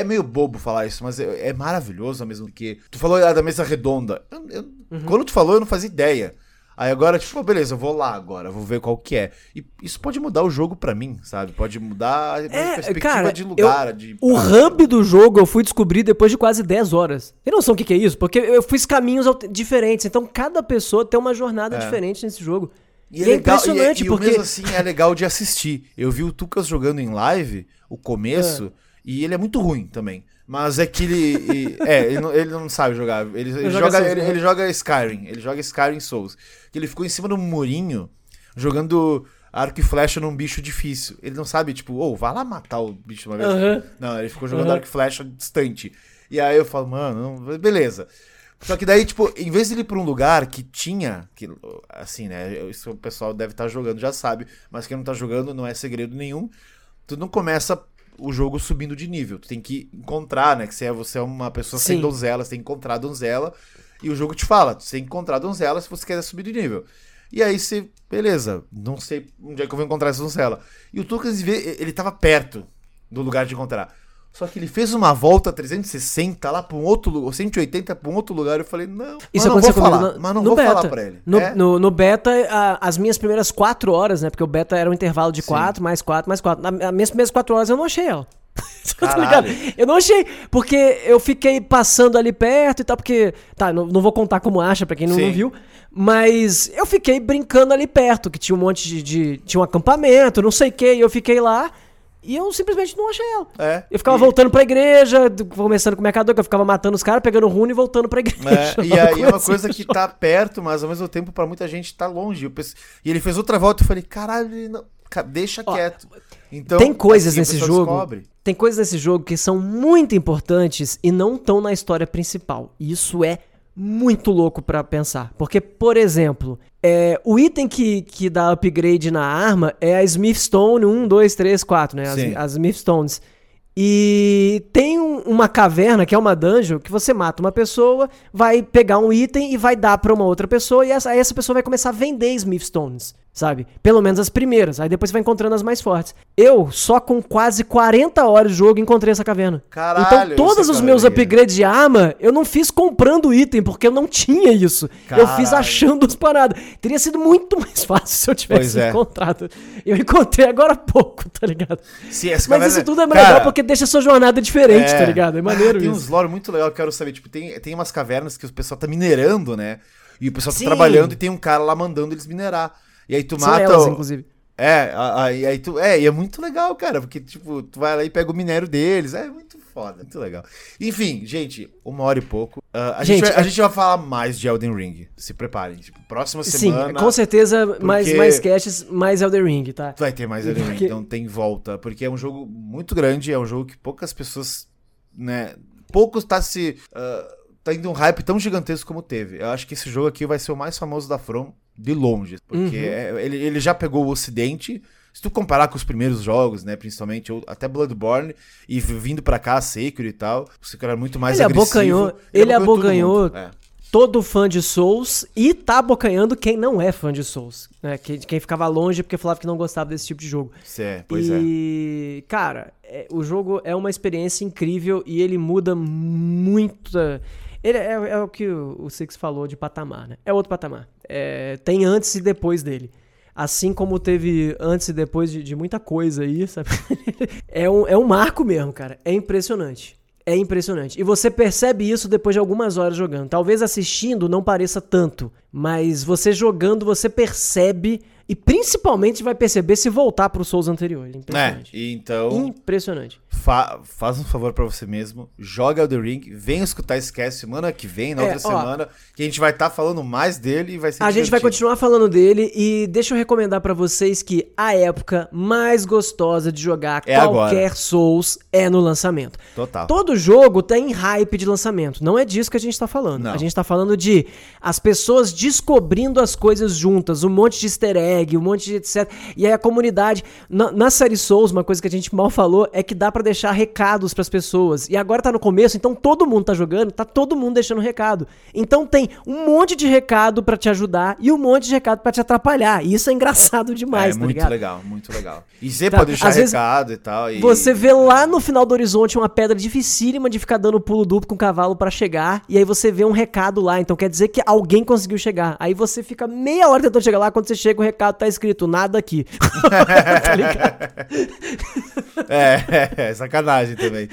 é meio bobo falar isso, mas é, é maravilhoso mesmo que. Tu falou ah, da mesa redonda. Eu- eu- Uhum. Quando tu falou, eu não fazia ideia. Aí agora, tipo, pô, beleza, eu vou lá agora, vou ver qual que é. E isso pode mudar o jogo pra mim, sabe? Pode mudar a É, perspectiva cara, de lugar. de... O hub do jogo eu fui descobrir depois de quase 10 horas. Tem noção do que, que é isso? Porque eu fiz caminhos diferentes. Então cada pessoa tem uma jornada diferente nesse jogo. E, é, legal- impressionante, e, e porque. mesmo assim é legal de assistir. Eu vi o Tucas jogando em live, o começo, e ele é muito ruim também. Mas é que ele. e- é, ele não, ele não sabe jogar. Ele, ele joga joga, ele, né? ele joga Skyrim. Ele joga Skyrim Souls. Que ele ficou em cima de um murinho jogando arco e flecha num bicho difícil. Ele não sabe, tipo, ô, vai lá matar o bicho uma vez. Aham. Não, ele ficou jogando Aham. arco e flecha distante. E aí eu falo, mano, beleza. Só que daí, tipo, em vez de ele ir pra um lugar que tinha, que, assim, né, isso o pessoal deve estar jogando, já sabe, mas quem não tá jogando não é segredo nenhum, tu não começa o jogo subindo de nível, tu tem que encontrar, né, que você é, você é uma pessoa sem Sim. donzela, você tem que encontrar a donzela, e o jogo te fala, tu tem que encontrar a donzela se você quer subir de nível. E aí você, beleza, não sei onde é que eu vou encontrar essa donzela. E o Tucas, ele tava perto do lugar de encontrar. Só que ele fez uma volta 360 lá pra um outro lugar, 180 pra um outro lugar. Eu falei, não, Isso mas não vou falar. no- mas não vou beta. falar pra ele. No, É? no, no beta, a- as minhas primeiras quatro horas, né? Porque o beta era um intervalo de quatro, mais quatro, mais quatro. Na- Nas minhas primeiras quatro horas eu não achei ela. [LAUGHS] tá? Eu não achei, porque eu fiquei passando ali perto e tal, porque. Tá, não, não vou contar como acha pra quem não, não viu. Mas eu fiquei brincando ali perto, que tinha um monte de. de- tinha um acampamento, não sei o que, e eu fiquei lá. E eu simplesmente não achei ela. É. Eu ficava E- voltando pra igreja, começando com o mercador, que eu ficava matando os caras, pegando runo e voltando pra igreja. É, [LAUGHS] e aí é uma assim, coisa que tá perto, mas ao mesmo tempo pra muita gente tá longe. Pense- E ele fez outra volta e eu falei, caralho, não... deixa Ó, quieto. Então, tem coisas assim, nesse jogo. descobre. Tem coisas nesse jogo que são muito importantes e não estão na história principal. E isso é muito louco pra pensar. Porque, por exemplo, é, o item que, que dá upgrade na arma é a Smith Stone 1, 2, 3, 4, né? Sim. As, as Smith Stones. E tem um- uma caverna, que é uma dungeon, que você mata uma pessoa, vai pegar um item e vai dar pra uma outra pessoa, e essa, aí essa pessoa vai começar a vender Smith Stones, sabe? Pelo menos as primeiras, aí depois você vai encontrando as mais fortes. Eu, só com quase 40 horas de jogo, encontrei essa caverna. Caralho, então todos os meus upgrades de arma, eu não fiz comprando item, porque eu não tinha isso. Eu fiz Caralho. achando as paradas. Teria sido muito mais [LAUGHS] fácil se eu tivesse é. encontrado. Eu encontrei agora há pouco, tá ligado? Se essa Mas isso tudo é Cara, legal porque deixa a sua jornada diferente, é. tá ligado? É maneiro Tem isso. uns lore muito legal que eu quero saber. Tipo, tem, tem umas cavernas que o pessoal tá minerando, né? E o pessoal Sim. tá trabalhando e tem um cara lá mandando eles minerar. E aí tu São mata. elas, o- inclusive. É, aí, aí tu. É, e é muito legal, cara, porque, tipo, tu vai lá e pega o minério deles. É muito foda, muito legal. Enfim, gente, uma hora e pouco. Ah, a, gente, Gente, vai, a é- gente vai falar mais de Elden Ring. Se preparem. Tipo, próxima Sim, semana. com certeza, mais, porque- mais caches, mais Elder Ring, tá? Vai ter mais Elden Ring, Porque- então tem volta. Porque é um jogo muito grande, é um jogo que poucas pessoas, né... Poucos tá se... ah, tá indo um hype tão gigantesco como teve. Eu acho que esse jogo aqui vai ser o mais famoso da From de longe. Porque Uhum. é- ele, ele já pegou o ocidente... Se tu comparar com os primeiros jogos, né, principalmente, ou até Bloodborne, e vindo pra cá, Sekiro e tal, o Sekiro era muito mais Ele agressivo. abocanhou- ele abocanhou mundo, é. Todo fã de Souls e tá abocanhando quem não é fã de Souls. Né? Quem, quem ficava longe porque falava que não gostava desse tipo de jogo. Cê é, pois é. e, cara, é, o jogo é uma experiência incrível e ele muda muito. Ele é, é o que o, Six falou de patamar, né? É outro patamar. É, tem antes e depois dele. Assim como teve antes e depois de, de muita coisa aí, [LAUGHS] sabe? é, um, é um marco mesmo, cara. É impressionante. É impressionante. E você percebe isso depois de algumas horas jogando. Talvez assistindo não pareça tanto, mas você jogando, você percebe E principalmente vai perceber se voltar pro Souls anterior. É, Impressionante. e então Impressionante. fa- faz um favor pra você mesmo, joga Elden Ring, vem escutar cast semana que vem, na É, outra ó. semana, que a gente vai estar falando mais dele e vai ser A gente vai divertido. continuar falando dele e deixa eu recomendar pra vocês que a época mais gostosa de jogar É qualquer agora. Souls é no lançamento. Total. Todo jogo tem hype de lançamento. Não é disso que a gente tá falando. Não. A gente tá falando de as pessoas descobrindo as coisas juntas, um monte de easter egg, um monte de etc. E aí a comunidade. Na, na série Souls, uma coisa que a gente mal falou é que dá pra deixar recados pras pessoas. E agora tá no começo, então todo mundo tá jogando, tá todo mundo deixando recado. Então tem um monte de recado pra te ajudar e um monte de recado pra te atrapalhar. E isso é engraçado demais, é tá muito ligado? legal, muito legal. E você Tá, pode deixar vezes recado e tal. E... Você vê lá no final do horizonte uma pedra dificílima de ficar dando pulo duplo com o cavalo pra chegar, e aí você vê um recado lá, então quer dizer que alguém conseguiu chegar. Aí você fica meia hora tentando chegar lá, quando você chega o recado tá escrito nada aqui. [LAUGHS] tá ligado? [LAUGHS] É, é, sacanagem também.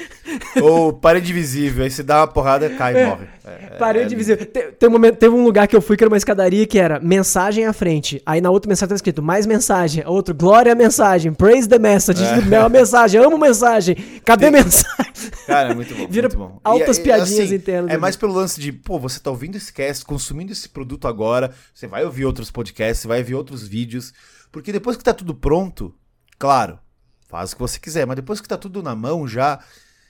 Ou parede invisível, aí você dá uma porrada, cai e morre. É, Parede é, invisível. Te- tem um momento- teve um lugar que eu fui que era uma escadaria que era mensagem à frente. Aí na outra mensagem tá escrito mais mensagem. Outro, glória à mensagem. Praise the message. É. [LAUGHS] uma mensagem. Amo mensagem. Cadê mensagem? Cara, é muito bom. Vira muito bom. altas E, piadinhas internas É mais pelo lance de, pô, você tá ouvindo esse cast, consumindo esse produto agora, você vai ouvir outros podcasts, você vai ver outros vídeos, porque depois que tá tudo pronto, claro, faz o que você quiser, mas depois que tá tudo na mão já,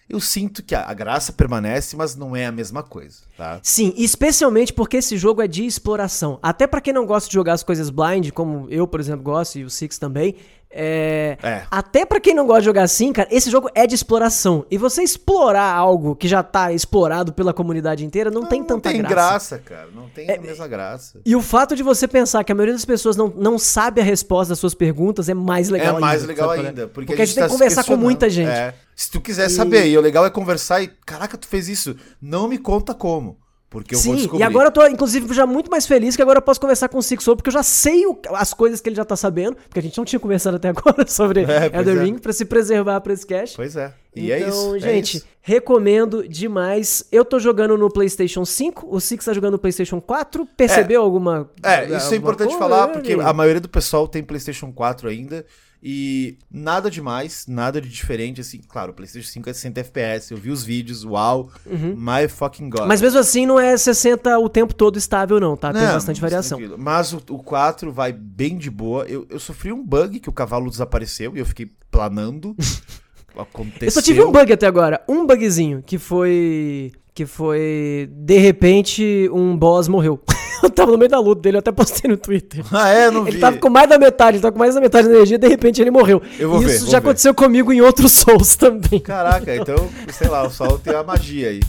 eu sinto que a, graça permanece, mas não é a mesma coisa, tá? Sim, especialmente porque esse jogo é de exploração. Até pra quem não gosta de jogar as coisas blind, como eu, por exemplo, gosto e o Six também, é... É. Até pra quem não gosta de jogar assim, cara, esse jogo é de exploração. E você explorar algo que já tá explorado pela comunidade inteira não, tem tanta não tem graça. graça. cara, não tem a mesma graça. E o fato de você pensar que a maioria das pessoas não, não sabe a resposta das suas perguntas é mais legal ainda. é mais legal sabe? ainda. Porque, Porque a gente tem tá que conversar com muita gente. É. Se tu quiser saber, e o legal é conversar e, caraca, tu fez isso. Não me conta como. Porque eu vou Sim, descobrir. e agora eu tô, inclusive, já muito mais feliz que agora eu posso conversar com o Six sobre, porque eu já sei o- as coisas que ele já tá sabendo, porque a gente não tinha conversado até agora [LAUGHS] sobre É, pois Elden é. Ring pra se preservar pra esse cast. Pois é. E é então, isso. é gente, isso. recomendo demais. Eu tô jogando no PlayStation 5, o Six tá jogando no PlayStation 4. Percebeu alguma. É, isso é alguma importante coisa? falar, porque a maioria do pessoal tem PlayStation 4 ainda. E nada demais, nada de diferente, assim. Claro, o PlayStation 5 é 60 FPS. Eu vi os vídeos, uau, my fucking god. Uhum. Mas mesmo assim, não é 60 o tempo todo estável, não, tá? Tem Não, bastante variação. tranquilo. Mas o, o 4 vai bem de boa. Eu, eu sofri um bug que o cavalo desapareceu e eu fiquei planando. [LAUGHS] Aconteceu. Eu só tive um bug até agora, um bugzinho, que foi. Que foi. De repente, um boss morreu. [LAUGHS] [LAUGHS] eu tava no meio da luta dele, eu até postei no Twitter. Ah, é? Não vi. Ele tava com mais da metade, ele tava com mais da metade da energia, de repente ele morreu. Eu vou ver, Isso vou já ver. aconteceu comigo em outros [LAUGHS] Souls também. Caraca, então, sei lá, o sol tem a magia aí.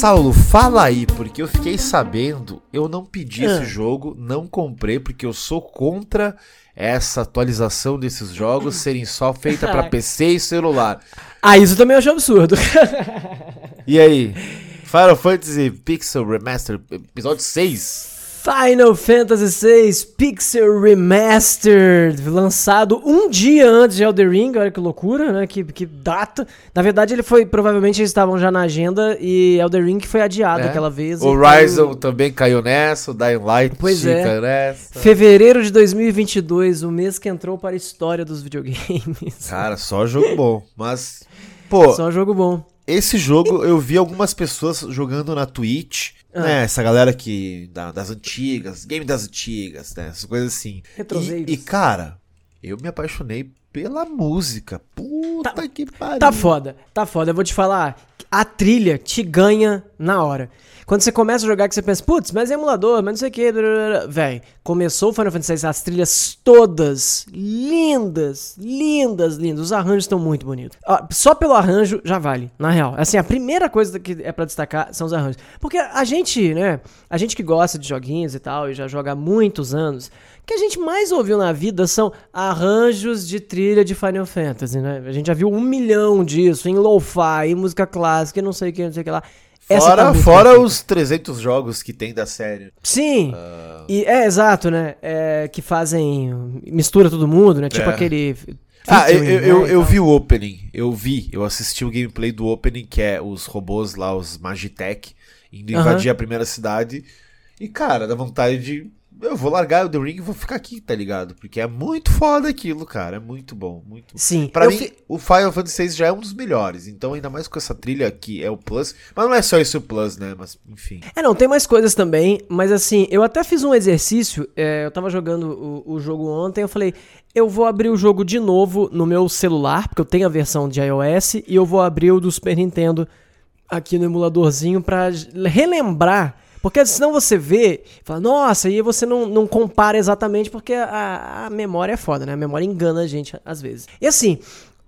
Saulo, fala aí, porque eu fiquei sabendo, eu não pedi Ah. esse jogo, não comprei, porque eu sou contra essa atualização desses jogos [CLEARS THROAT] serem só feita para PC e celular. Ah, isso também eu acho absurdo. E aí? Final Fantasy Pixel Remaster, episódio 6. Final Fantasy VI Pixel Remastered, lançado um dia antes de Elden Ring, olha que loucura, né? Que, que data. Na verdade, ele foi, provavelmente eles estavam já na agenda e Elden Ring foi adiado É. aquela vez. O então- Horizon também caiu nessa, o Dying Light Pois é. nessa. Fevereiro de 2022, o mês que entrou para a história dos videogames. [LAUGHS] Cara, só jogo bom. Mas, [LAUGHS] pô, Só jogo bom. esse jogo eu vi algumas pessoas jogando na Twitch. Ah. Né, essa galera que da- das antigas, game das antigas, né, essas coisas assim. E, e, cara, eu me apaixonei pela música. Puta que pariu. Tá foda, tá foda. Eu vou te falar, a trilha te ganha na hora. Quando você começa a jogar que você pensa, putz, mas é emulador, mas não sei o que, véi, começou o Final Fantasy VI, as trilhas todas lindas, lindas, lindas. Os arranjos estão muito bonitos. Ó, só pelo arranjo já vale, na real. Assim, a primeira coisa que é pra destacar são os arranjos. Porque a gente, né, a gente que gosta de joguinhos e tal, e já joga há muitos anos, o que a gente mais ouviu na vida são arranjos de trilha de Final Fantasy, né? A gente já viu um milhão disso em lo-fi, em música clássica, e não sei o que, não sei o que lá. Essa Fora, tá fora os 300 jogos que tem da série. Sim. Ah. E é exato, né? É, que fazem. mistura todo mundo, né? Tipo É. aquele. Ah, eu, eu, eu, eu vi o opening. Eu vi, eu assisti o gameplay do opening, que é os robôs lá, os Magitech, indo invadir a primeira cidade. E, cara, dá vontade de. Eu vou largar o The Ring e vou ficar aqui, tá ligado? Porque é muito foda aquilo, cara. É muito bom, muito. Sim. Pra eu mim, fi- o Final Fantasy VI já é um dos melhores. Então, ainda mais com essa trilha aqui, é o Plus. Mas não é só isso o Plus, né? Mas, enfim. É, não, tem mais coisas também, mas assim, eu até fiz um exercício, é, eu tava jogando o, o jogo ontem, eu falei, eu vou abrir o jogo de novo no meu celular, porque eu tenho a versão de iOS, e eu vou abrir o do Super Nintendo aqui no emuladorzinho pra j- relembrar, porque senão você vê, fala, nossa, e você não, não compara exatamente, porque a, a memória é foda, né? A memória engana a gente às vezes. E assim,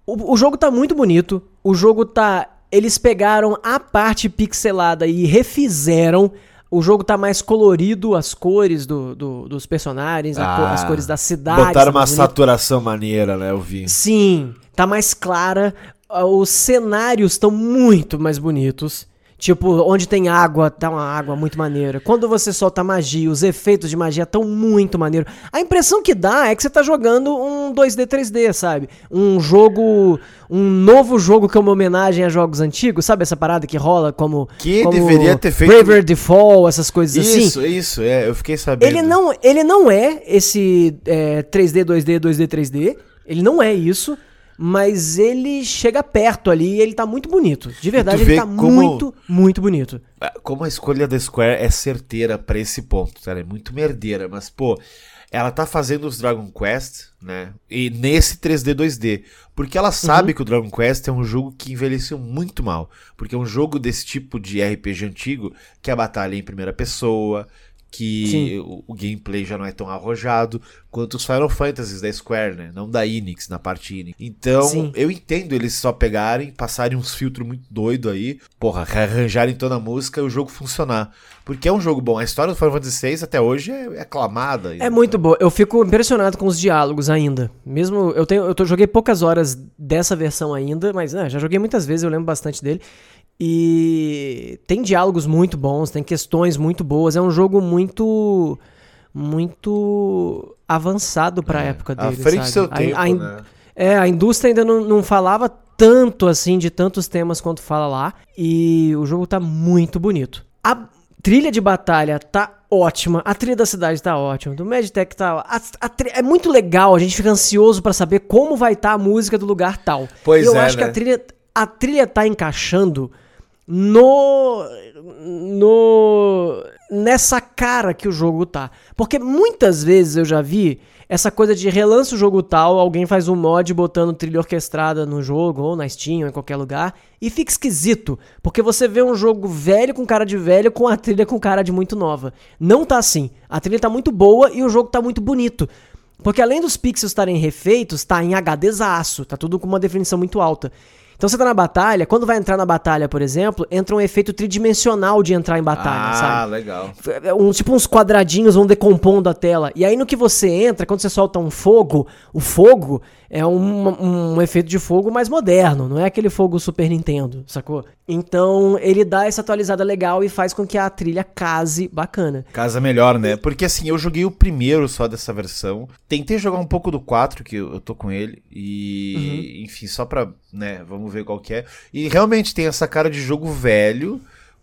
o, o jogo tá muito bonito, o jogo tá. Eles pegaram a parte pixelada e refizeram. O jogo tá mais colorido, as cores do, do- dos personagens, Ah, as cores das cidades. Botaram uma bonito. saturação maneira, né? Eu vi. Sim, tá mais clara. Os cenários estão muito mais bonitos. Tipo, onde tem água, tá uma água muito maneira. Quando você solta magia, os efeitos de magia estão muito maneiro. A impressão que dá é que você tá jogando um 2D, 3D, sabe? Um jogo. Um novo jogo que é uma homenagem a jogos antigos, sabe essa parada que rola como. Que como deveria ter feito- Braver Default, essas coisas assim. Isso, isso, é. Eu fiquei sabendo. Ele não, ele não é esse é, 3D, 2D, 2D, 3D. Ele não é isso. Mas ele chega perto ali e ele tá muito bonito. De verdade, ele tá como- muito, muito bonito. Ah, Como a escolha da Square é certeira pra esse ponto, cara, é muito merdeira, mas pô, ela tá fazendo os Dragon Quest, né? E nesse 3D 2D, porque ela sabe Uhum. que o Dragon Quest é um jogo que envelheceu muito mal, porque é um jogo desse tipo de RPG antigo, que a batalha é em primeira pessoa, que Sim. o, o gameplay já não é tão arrojado quanto os Final Fantasies da Square, né? Não da Enix, na parte Enix. Então, Sim. eu entendo eles só pegarem, passarem uns filtros muito doido aí, porra, rearranjarem toda a música e o jogo funcionar. Porque é um jogo bom. A história do Final Fantasy VI até hoje é, é aclamada. É muito boa. Eu fico impressionado com os diálogos ainda. Mesmo eu tenho, eu tô, joguei poucas horas dessa versão ainda, mas né, já joguei muitas vezes, eu lembro bastante dele. E tem diálogos muito bons, tem questões muito boas. É um jogo muito muito avançado pra época À dele, frente sabe? seu A- tempo, a in- né? É, a indústria ainda não, não falava tanto assim de tantos temas quanto fala lá. E o jogo tá muito bonito. A trilha de batalha tá ótima. A trilha da cidade tá ótima. Do Meditech tá. a- a tri- é muito legal. A gente fica ansioso pra saber como vai estar a música do lugar tal. Pois e eu é, acho que né? a trilha, a trilha tá encaixando no no nessa cara que o jogo tá. Porque muitas vezes eu já vi essa coisa de relança o jogo tal, alguém faz um mod botando trilha orquestrada no jogo, ou na Steam, ou em qualquer lugar, e fica esquisito. Porque você vê um jogo velho com cara de velho com a trilha com cara de muito nova. Não tá assim. A trilha tá muito boa e o jogo tá muito bonito. Porque além dos pixels estarem refeitos, tá em HDzaço, tá tudo com uma definição muito alta. Então você tá na batalha, quando vai entrar na batalha, por exemplo, entra um efeito tridimensional de entrar em batalha, ah, sabe? legal. Um, tipo uns quadradinhos vão decompondo a tela. E aí no que você entra, quando você solta um fogo, o fogo é um, um efeito de fogo mais moderno, não é aquele fogo Super Nintendo, sacou? Então ele dá essa atualizada legal e faz com que a trilha case bacana. Casa melhor, né? Porque assim, eu joguei o primeiro só dessa versão. Tentei jogar um pouco do 4, que eu tô com ele. E, enfim, só pra, né, vamos ver qual que é. E realmente tem essa cara de jogo velho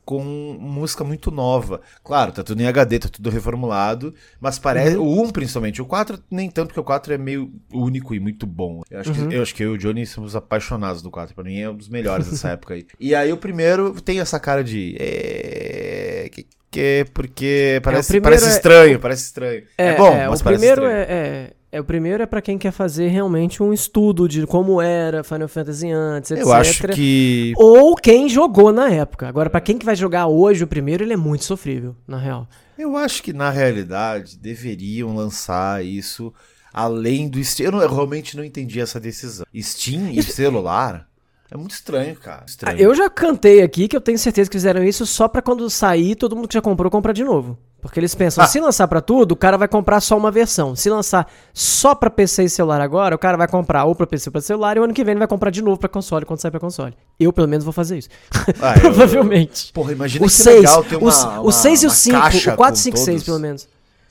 com música muito nova. Claro, tá tudo em HD, tá tudo reformulado. Mas parece. O 1, principalmente. O 4, nem tanto, porque o 4 é meio único e muito bom. Eu acho, que, eu acho que eu e o Johnny somos apaixonados do 4. Pra mim é um dos melhores dessa [LAUGHS] época aí. E aí o primeiro tem essa cara de. É. Que, que, porque parece, primeiro parece é- estranho, parece estranho. É, bom, mas o parece primeiro estranho. é, é, é o primeiro é para quem quer fazer realmente um estudo de como era Final Fantasy antes, etc. Eu acho que. Ou quem jogou na época. Agora, pra quem que vai jogar hoje o primeiro, ele é muito sofrível, na real. Eu acho que na realidade deveriam lançar isso além do Steam. Eu, não- eu realmente não entendi essa decisão. Steam e celular? É muito estranho, cara. Estranho. Ah, eu já cantei aqui que eu tenho certeza que fizeram isso só pra quando sair, todo mundo que já comprou comprar de novo. Porque eles pensam, ah. se lançar para tudo, o cara vai comprar só uma versão. Se lançar só para PC e celular agora, o cara vai comprar ou para PC ou para celular e o ano que vem ele vai comprar de novo para console quando sair para console. Eu pelo menos vou fazer isso. Ah, [LAUGHS] Provavelmente. Eu, porra, imagina o que 6, legal ter uma, o 6 e o 5, o 4, 5, 6 pelo menos.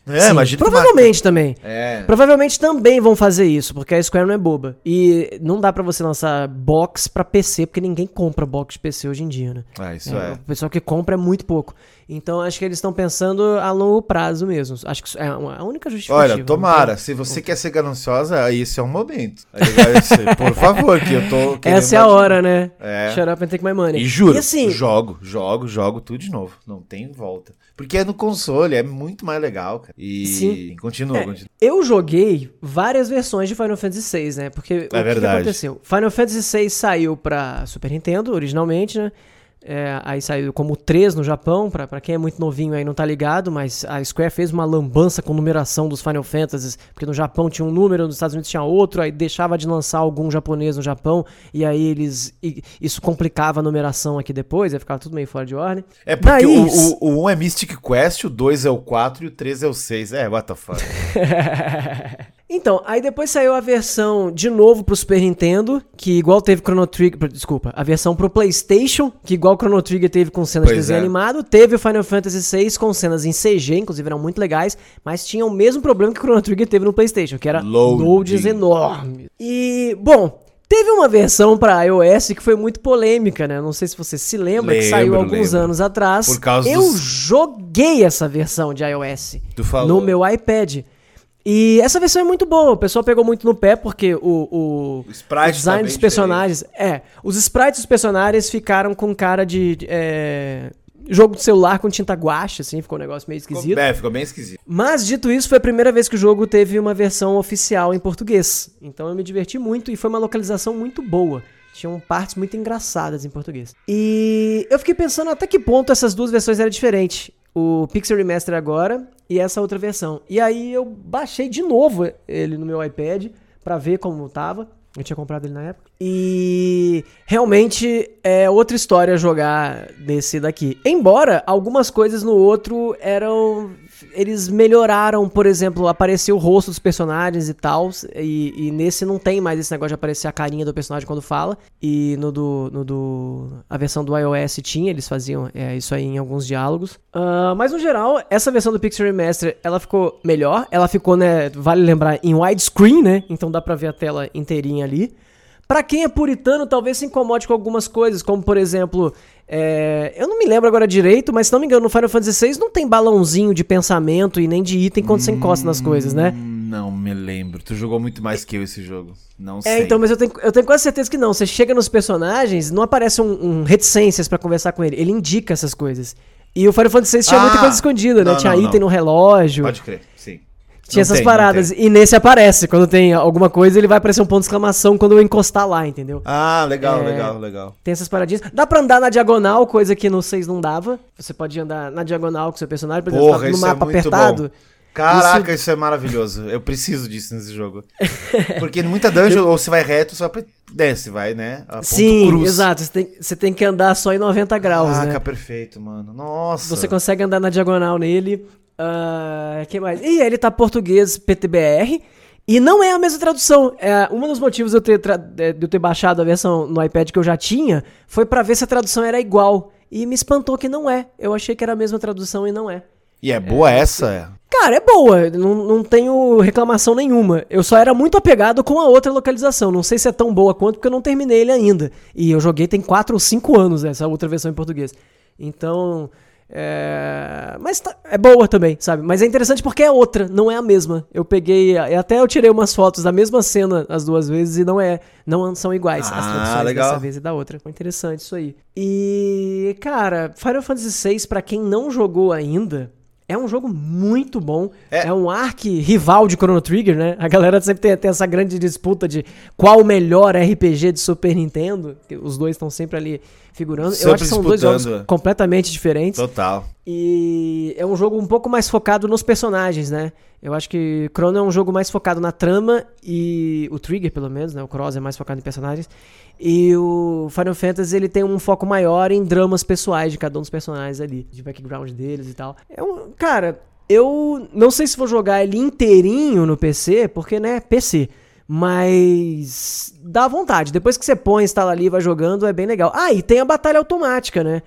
É, Sim, imagina provavelmente também. É. Provavelmente também vão fazer isso, porque a Square não é boba. E não dá para você lançar box para PC, porque ninguém compra box de PC hoje em dia, né? Ah, isso é. é. O pessoal que compra é muito pouco. Então acho que eles estão pensando a longo prazo mesmo. Acho que é a única justificativa. Olha, tomara. Se você quer ser gananciosa, esse é o momento. Ser, por favor, que eu tô Essa é a hora, né? É. Shut up and take my money. E juro, e assim, jogo, jogo, jogo tudo de novo. Não tem volta. Porque é no console, é muito mais legal, cara. E Sim. continua, é, continua. Eu joguei várias versões de Final Fantasy VI, né? Porque é o verdade. que aconteceu? Final Fantasy VI saiu pra Super Nintendo, originalmente, né? É, aí saiu como 3 no Japão, pra, pra quem é muito novinho aí não tá ligado, mas a Square fez uma lambança com numeração dos Final Fantasies, porque no Japão tinha um número, nos Estados Unidos tinha outro, aí deixava de lançar algum japonês no Japão, e aí eles. E, isso complicava a numeração aqui depois, aí ficava tudo meio fora de ordem. É porque Daí, o, o, o 1 é Mystic Quest, o 2 é o 4 e o 3 é o 6. É, what the fuck. [LAUGHS] Então, aí depois saiu a versão de novo pro Super Nintendo, que igual teve Chrono Trigger. Desculpa, a versão pro PlayStation, que igual Chrono Trigger teve com cenas pois de desenho é. animado, teve o Final Fantasy VI com cenas em CG, inclusive eram muito legais, mas tinha o mesmo problema que o Chrono Trigger teve no PlayStation, que era Loading. loads enormes. E, bom, Teve uma versão para iOS que foi muito polêmica, né? Não sei se você se lembra, lembro, que saiu alguns lembro. anos atrás. Por causa Eu dos... joguei essa versão de iOS no meu iPad. E essa versão é muito boa, o pessoal pegou muito no pé porque o, o, o, o design tá dos personagens. Diferente. É, os sprites dos personagens ficaram com cara de. É, jogo de celular com tinta guache, assim, ficou um negócio meio esquisito. Ficou, é, ficou bem esquisito. Mas, dito isso, foi a primeira vez que o jogo teve uma versão oficial em português. Então eu me diverti muito e foi uma localização muito boa. Tinham partes muito engraçadas em português. E eu fiquei pensando até que ponto essas duas versões eram diferentes o Pixel Remaster agora e essa outra versão. E aí eu baixei de novo ele no meu iPad para ver como tava. Eu tinha comprado ele na época. E realmente é outra história jogar desse daqui. Embora algumas coisas no outro eram eles melhoraram, por exemplo, apareceu o rosto dos personagens e tal, e, e, nesse não tem mais esse negócio de aparecer a carinha do personagem quando fala, e no do, no do a versão do iOS tinha, eles faziam é, isso aí em alguns diálogos. Uh, mas no geral, essa versão do Pixel Remaster, ela ficou melhor, ela ficou, né, vale lembrar, em widescreen, né, então dá pra ver a tela inteirinha ali. Para quem é puritano, talvez se incomode com algumas coisas, como por exemplo, é, eu não me lembro agora direito, mas se não me engano, no Final Fantasy VI não tem balãozinho de pensamento e nem de item quando hum, você encosta nas coisas, né? Hum, não me lembro. Tu jogou muito mais que eu esse jogo. Não é, sei. É, então, mas eu tenho, eu tenho quase certeza que não. Você chega nos personagens, não aparece um, um reticências para conversar com ele. Ele indica essas coisas. E o Final Fantasy VI tinha ah, muita coisa escondida, né? Não, tinha não, item não. no relógio. Pode crer, sim. Tinha não essas tem, paradas. E nesse aparece. Quando tem alguma coisa, ele vai aparecer um ponto de exclamação quando eu encostar lá, entendeu? Ah, legal, é, legal, legal. Tem essas paradinhas. Dá pra andar na diagonal, coisa que no 6 não dava. Você pode andar na diagonal com seu personagem, por exemplo, Porra, no mapa é apertado. Bom. Caraca, isso... isso... é maravilhoso. Eu preciso disso nesse jogo. [LAUGHS] Porque muita dungeon, ou você vai reto, só desce, vai, né? Sim, cruz. exato. Você tem, você tem que andar só em 90 graus, Caraca, né? perfeito, mano. Nossa. Você consegue andar na diagonal nele. Uh, que mais? E ele tá português PTBR. E não é a mesma tradução. É, um dos motivos de eu, ter de eu ter baixado a versão no iPad que eu já tinha foi para ver se a tradução era igual. E me espantou que não é. Eu achei que era a mesma tradução e não é. E é boa é, essa? Cara, é boa. Não, não tenho reclamação nenhuma. Eu só era muito apegado com a outra localização. Não sei se é tão boa quanto, porque eu não terminei ele ainda. E eu joguei tem 4 ou 5 anos essa outra versão em português. Então. É... Mas tá, é boa também, sabe? Mas é interessante porque é outra, não é a mesma. Eu peguei, até eu tirei umas fotos da mesma cena as duas vezes e não é, não são iguais ah, as traduções legal. dessa vez e da outra. Foi interessante isso aí. E, cara, Final Fantasy VI para quem não jogou ainda, é um jogo muito bom. É, é um arc rival de Chrono Trigger, né? A galera sempre tem, tem, essa grande disputa de qual o melhor RPG de Super Nintendo. Os dois estão sempre ali figurando. Sempre Eu acho que são dois jogos completamente diferentes. Total. E é um jogo um pouco mais focado nos personagens, né? Eu acho que Chrono é um jogo mais focado na trama e o Trigger, pelo menos, né? O Cross é mais focado em personagens. E o Final Fantasy ele tem um foco maior em dramas pessoais de cada um dos personagens ali, de background deles e tal. É um, cara, eu não sei se vou jogar ele inteirinho no PC, porque né, PC. Mas dá vontade. Depois que você põe, instala ali e vai jogando, é bem legal. Ah, e tem a batalha automática, né?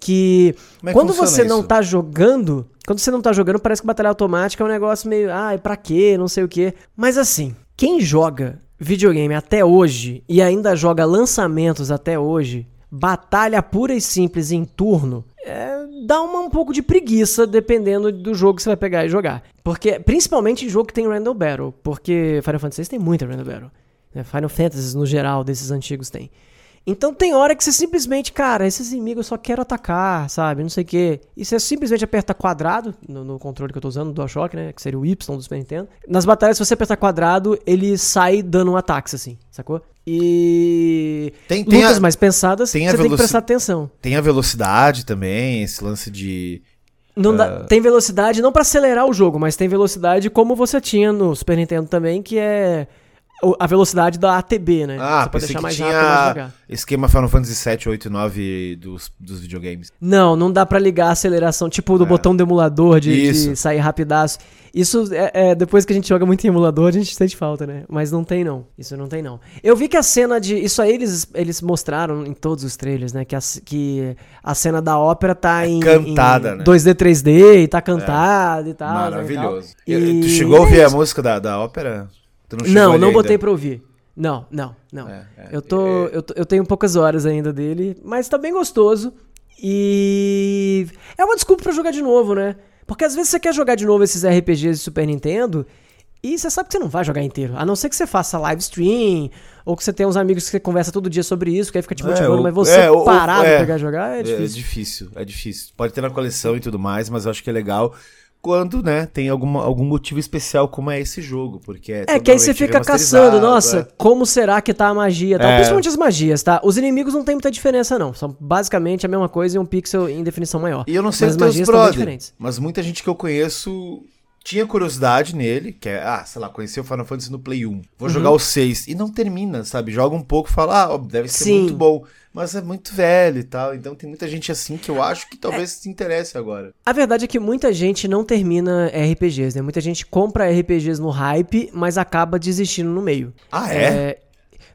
Que é quando você não isso? tá jogando, quando você não tá jogando, parece que batalha automática é um negócio meio, ai, pra quê, não sei o quê. Mas assim, quem joga videogame até hoje e ainda joga lançamentos até hoje, batalha pura e simples em turno, é, dá uma, um pouco de preguiça dependendo do jogo que você vai pegar e jogar. Porque, principalmente em jogo que tem Random Battle, porque Final Fantasy tem muita Random Battle. né? Final Fantasy no geral, desses antigos tem. Então tem hora que você simplesmente, cara, esses inimigos eu só quero atacar, sabe? Não sei o quê. E você simplesmente aperta quadrado no, no controle que eu tô usando, do DualShock, né? Que seria o Y do Super Nintendo. Nas batalhas, se você apertar quadrado, ele sai dando um ataque, assim, sacou? E. Tem- tem lutas a- mais pensadas, tem a você tem que prestar atenção. Tem a velocidade também, esse lance de. Não É. dá- tem velocidade não pra acelerar o jogo, mas tem velocidade como você tinha no Super Nintendo também, que é a velocidade da ATB, né? Ah, você pode deixar mais rápido jogar. esquema Final Fantasy 7, 8 e 9 dos, dos videogames. Não, não dá pra ligar a aceleração, tipo do botão do emulador de, de É. Sair rapidaço. Isso é, é, depois que a gente joga muito em emulador, a gente sente falta, né? Mas não tem não. Isso não tem não. Eu vi que a cena de isso aí eles, eles mostraram em todos os trailers, né? Que a, que a cena da ópera tá em, É cantada, em né? 2D 3D e tá cantada e tal. né, Maravilhoso. e tal. E- Tu chegou a é ouvir a música da, da ópera? Tu Não, não ainda? botei pra ouvir. Não, não, não. É, é, eu, tô, eu, tô- eu tenho poucas horas ainda dele, mas tá bem gostoso. E é uma desculpa pra jogar de novo, né? Porque às vezes você quer jogar de novo esses RPGs de Super Nintendo e você sabe que você não vai jogar inteiro. A não ser que você faça live stream ou que você tenha uns amigos que você conversa todo dia sobre isso, que aí fica te É, motivando, ou- mas você é, parar é. pra pegar e jogar é É difícil. difícil, é difícil. Pode ter na coleção e tudo mais, mas eu acho que é legal quando, né, tem alguma, algum motivo especial como é esse jogo, porque é É, que aí você totalmente fica caçando, nossa, é. como será que tá a magia tal? É. Principalmente as magias, tá? Os inimigos não tem muita diferença, não. São basicamente a mesma coisa e um pixel em definição maior. E eu não sei Mas teus magias brother, diferentes. mas muita gente que eu conheço tinha curiosidade nele, que é, ah, sei lá, conheceu o Final Fantasy no Play 1, vou jogar o 6, e não termina, sabe? Joga um pouco e fala, ah, ó, deve ser Sim. muito bom, mas é muito velho e tal, então tem muita gente assim que eu acho que talvez se interesse agora. A verdade é que muita gente não termina RPGs, né? Muita gente compra RPGs no hype, mas acaba desistindo no meio. Ah, é?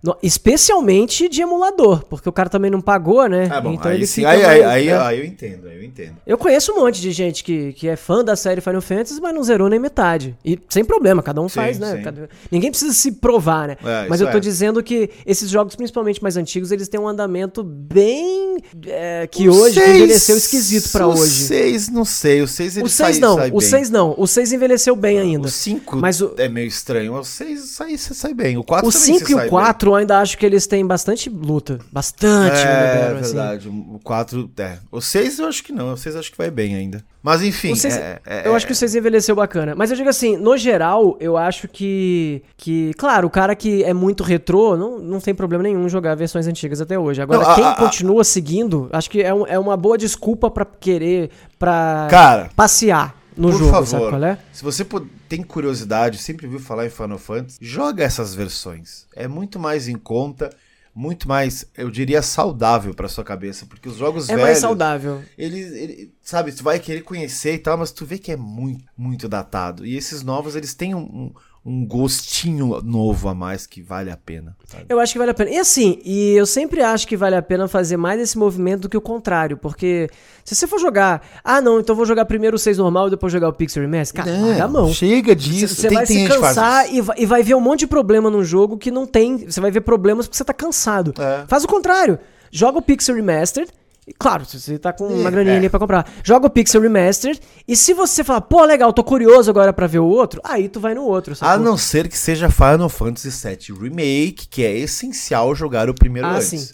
No- especialmente de emulador, porque o cara também não pagou, né? Ah, bom, então aí ele sim, aí, aí, aí, é. aí eu entendo, aí eu entendo. Eu conheço um monte de gente que, que é fã da série Final Fantasy, mas não zerou nem metade. E sem problema, cada um Sim, faz, né? Cada- Ninguém precisa se provar, né? É, mas eu tô é. dizendo que esses jogos, principalmente mais antigos, eles têm um andamento bem. é, que O hoje seis- envelheceu esquisito pra o hoje. O 6, não sei, o 6 ele O 6 sai, não, sai o bem. 6 não. O 6 envelheceu bem ainda. O 5 Mas o- é meio estranho, o 6 sai, sai bem, o 4 O também 5 você e o 4 eu ainda acho que eles têm bastante luta. Bastante, bem. Random É, assim. verdade, o 4, é. O 6 eu acho que não, o 6 eu acho que vai bem ainda. Mas enfim, seis- é- é- eu acho que o 6 envelheceu bacana. Mas eu digo assim, no geral, eu acho que. que claro, o cara que é muito retrô, não, não tem problema nenhum jogar versões antigas até hoje. Agora, Não, a- quem a- a- continua seguindo, acho que é, um- é uma boa desculpa pra querer. pra Cara, passear no por jogo, favor, é? se você tem curiosidade, sempre viu falar em Final Fantasy, joga essas versões. É muito mais em conta, muito mais, eu diria, saudável pra sua cabeça, porque os jogos É velhos, mais saudável. eles, ele- sabe, tu vai querer conhecer e tal, mas tu vê que é muito, muito datado. E esses novos, eles têm um, um, um gostinho novo a mais que vale a pena. sabe? Eu acho que vale a pena. E assim, e eu sempre acho que vale a pena fazer mais esse movimento do que o contrário, porque se você for jogar, ah não, então vou jogar primeiro o 6 normal e depois jogar o Pixel Remaster, cara, larga a mão. Chega disso. você vai se cansar e vai, e vai ver um monte de problema num jogo que não tem. Você vai ver problemas porque você tá cansado. É. Faz o contrário. Joga o Pixel Remastered. Claro, se você tá com uma É, graninha é. ali pra comprar. Joga o Pixel Remastered. E se você falar, pô, legal, tô curioso agora pra ver o outro, aí tu vai no outro. A sacou? não ser que seja Final Fantasy VII Remake, que é essencial jogar o primeiro Ah, antes. sim.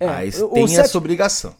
É, Aí o- o tem sete- essa obrigação.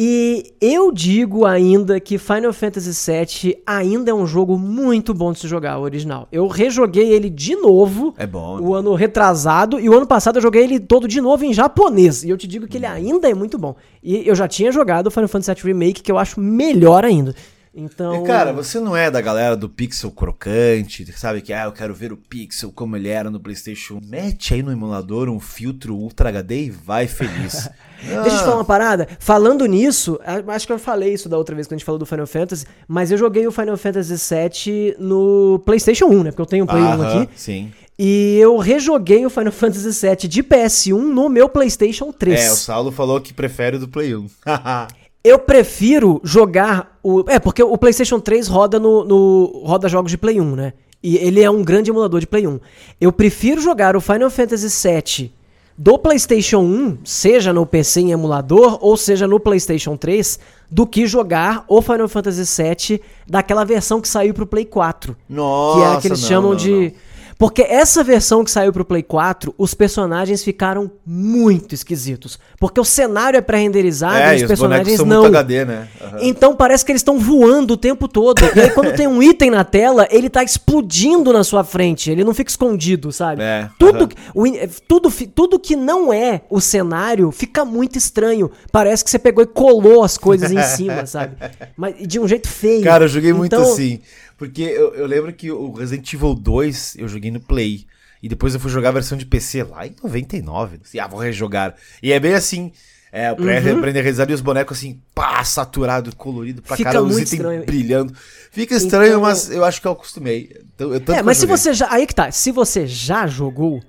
E eu digo ainda que Final Fantasy VII ainda é um jogo muito bom de se jogar, o original. Eu rejoguei ele de novo. É bom. O ano retrasado e o ano passado eu joguei ele todo de novo em japonês. E eu te digo que ele ainda é muito bom. E eu já tinha jogado o Final Fantasy VII Remake, que eu acho melhor ainda. Então. E, cara, você não é da galera do pixel crocante, sabe? Que, ah, eu quero ver o pixel como ele era no PlayStation. Mete aí no emulador um filtro Ultra HD e vai feliz. [LAUGHS] ah. Deixa eu te falar uma parada. Falando nisso, acho que eu falei isso da outra vez que a gente falou do Final Fantasy, mas eu joguei o Final Fantasy VII no PlayStation 1, né? Porque eu tenho um Play 1 aqui. Sim. E eu rejoguei o Final [LAUGHS] Fantasy VII de PS1 no meu PlayStation 3. É, o Saulo falou que prefere o do Play 1. [LAUGHS] Eu prefiro jogar o. É, porque o PlayStation 3 roda no, no, roda jogos de Play 1, né? E ele é um grande emulador de Play 1. Eu prefiro jogar o Final Fantasy VII do PlayStation 1, seja no PC em emulador ou seja no PlayStation 3, do que jogar o Final Fantasy VII daquela versão que saiu pro Play 4. Nossa, que é a que eles não, chamam não, de. não. Porque essa versão que saiu pro Play 4, os personagens ficaram muito esquisitos. Porque o cenário é pré-renderizado É, e e os os personagens não. muito HD, né? Aham. Então parece que eles estão voando o tempo todo. E aí quando tem um item na tela, ele tá explodindo na sua frente. Ele não fica escondido, sabe? É, Tudo, que- o tudo, tudo que não é o cenário fica muito estranho. Parece que você pegou e colou as coisas em cima, sabe? [LAUGHS] Mas de um jeito feio. Cara, eu joguei muito Então, assim. Porque eu, eu lembro que o Resident Evil 2 eu joguei no Play. E depois eu fui jogar a versão de PC lá em 99. Assim, ah, vou rejogar. E é bem assim. É, o Uhum. renderizado e os bonecos assim, pá, saturado, colorido pra Fica caramba, os itens estranho. brilhando. Fica estranho, Então- mas eu acho que eu acostumei. Então, eu, tanto É, mas eu se você já. Aí que tá. Se você já jogou,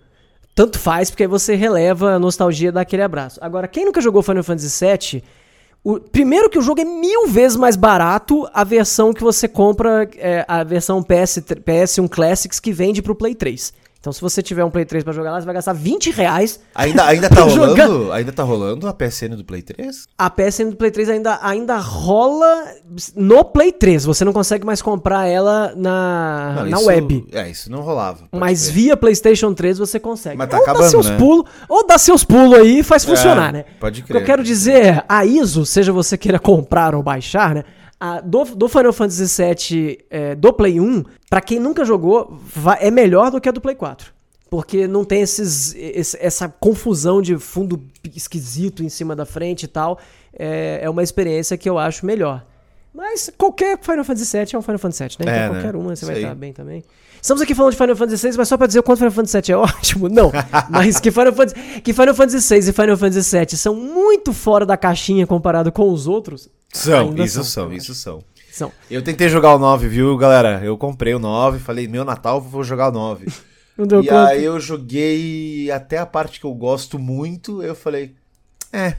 tanto faz, porque aí você releva a nostalgia daquele abraço. Agora, quem nunca jogou Final Fantasy VII. O, primeiro que o jogo é mil vezes mais barato a versão que você compra, é, a versão PS, PS1 Classics que vende pro Play 3. Então, se você tiver um Play 3 pra jogar lá, você vai gastar 20 reais. Ainda, ainda tá [LAUGHS] rolando? jogar. Ainda tá rolando a PSN do Play 3? A PSN do Play 3 ainda, ainda rola no Play 3. Você não consegue mais comprar ela na, Não, na isso- web. É, isso não rolava. Mas crer. via PlayStation 3 você consegue. Mas tá ou dá acabando, seus né? pulos, ou dá seus pulos aí e faz funcionar, né? pode O que eu crer. quero dizer é, a ISO, seja você queira comprar ou baixar, né? A, do, do Final Fantasy VII é, do Play 1, pra quem nunca jogou, vai- é melhor do que a do Play 4. Porque não tem esses, esse- essa confusão de fundo esquisito em cima da frente e tal. É, é uma experiência que eu acho melhor. Mas qualquer Final Fantasy VII é um Final Fantasy VII, né? Então É, né? qualquer uma você Isso vai estar bem também. Estamos aqui falando de Final Fantasy VI, mas só pra dizer o quanto Final Fantasy VII é [LAUGHS] ótimo. Não, mas que Final Fantasy, que Final Fantasy VI e Final Fantasy VII são muito fora da caixinha comparado com os outros. São, ainda isso são, eu isso são. São. Eu tentei jogar o 9, viu, galera? Eu comprei o 9, falei, meu Natal, vou jogar o 9. [LAUGHS] Não deu e conta. aí eu joguei até a parte que eu gosto muito, eu falei, é,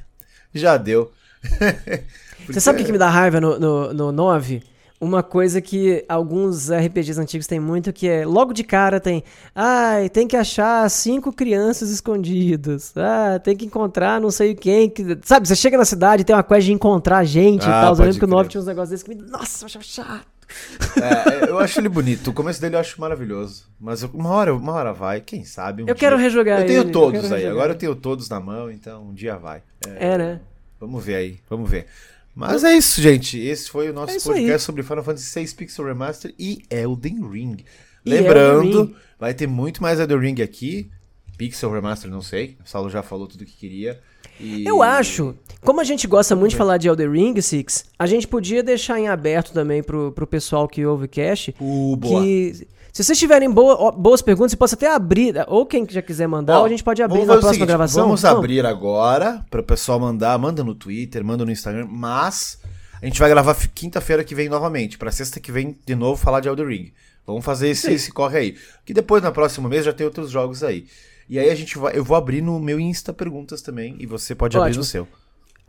já deu. [LAUGHS] Você sabe o que, que me dá raiva no, no, no 9? Uma coisa que alguns RPGs antigos têm muito, que é logo de cara tem. Ai, tem que achar cinco crianças escondidas. Ah, tem que encontrar não sei quem. Que... Sabe, você chega na cidade e tem uma quest de encontrar gente e Ah, tal. Eu lembro que o 9 crer. tinha uns negócios desses que me. Nossa, eu achava chato. É, eu acho ele bonito, o começo dele eu acho maravilhoso. Mas eu- uma hora, uma hora vai, quem sabe. um Eu dia. quero rejogar Eu tenho ele, eu todos quero aí, rejogar. agora eu tenho todos na mão, então um dia vai. É, né? Vamos ver aí, vamos ver. Mas é isso, gente. Esse foi o nosso É podcast aí. sobre Final Fantasy VI Pixel Remaster e Elden Ring. E Lembrando, Elden Ring. vai ter muito mais Elden Ring aqui. Pixel Remaster, não sei. O Saulo já falou tudo que queria. E- Eu acho, como a gente gosta muito de falar de Elder Ring, Six, a gente podia deixar em aberto também pro, pro pessoal que ouve o cast. Uh, boa. que se vocês tiverem boa- boas perguntas, você pode até abrir, ou quem já quiser mandar, Ó, ou a gente pode abrir na próxima seguinte, gravação. Vamos Não. abrir agora para o pessoal mandar. Manda no Twitter, manda no Instagram. Mas a gente vai gravar quinta-feira que vem novamente. Para sexta que vem, de novo, falar de Elden Ring. Vamos fazer esse, esse corre aí. Que depois, no próximo mês, já tem outros jogos aí. E aí a gente vai. Eu vou abrir no meu Insta perguntas também. E você pode abrir Ótimo. no seu.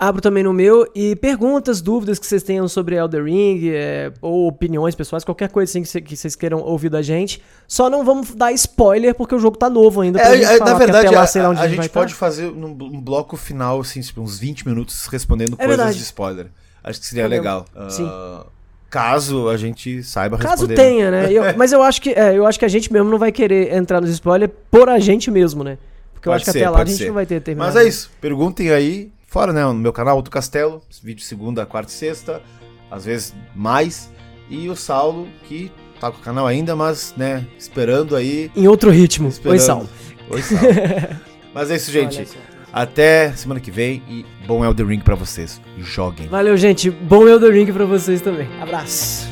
Abro também no meu e perguntas, dúvidas que vocês tenham sobre Elder Ring, é, ou opiniões pessoais, qualquer coisa assim que cê- que vocês queiram ouvir da gente. Só não vamos dar spoiler porque o jogo tá novo ainda. É, é, falar, na verdade, lá a, a vai gente pode fazer um bloco final, assim, tipo, uns 20 minutos respondendo É coisas verdade. de spoiler. Acho que seria Entendeu? legal. Sim. Ah, caso a gente saiba Caso responder. tenha, né? Eu- [LAUGHS] mas eu acho que é, eu acho que a gente mesmo não vai querer entrar nos spoilers por a gente mesmo, né? Porque eu Pode acho que ser, até lá a gente ser. não vai ter terminado. Mas é isso. Perguntem aí. Fora, né? No meu canal, Outro Castelo. Vídeo segunda, quarta e sexta. Às vezes mais. E o Saulo, que tá com o canal ainda, mas, né? Esperando aí. Em outro ritmo. Esperando. Oi, Saulo. Oi, Saulo. [LAUGHS] mas é isso, gente. Até semana que vem e bom Elden Ring pra vocês. Joguem. Valeu, gente. Bom Elden Ring pra vocês também. Abraço.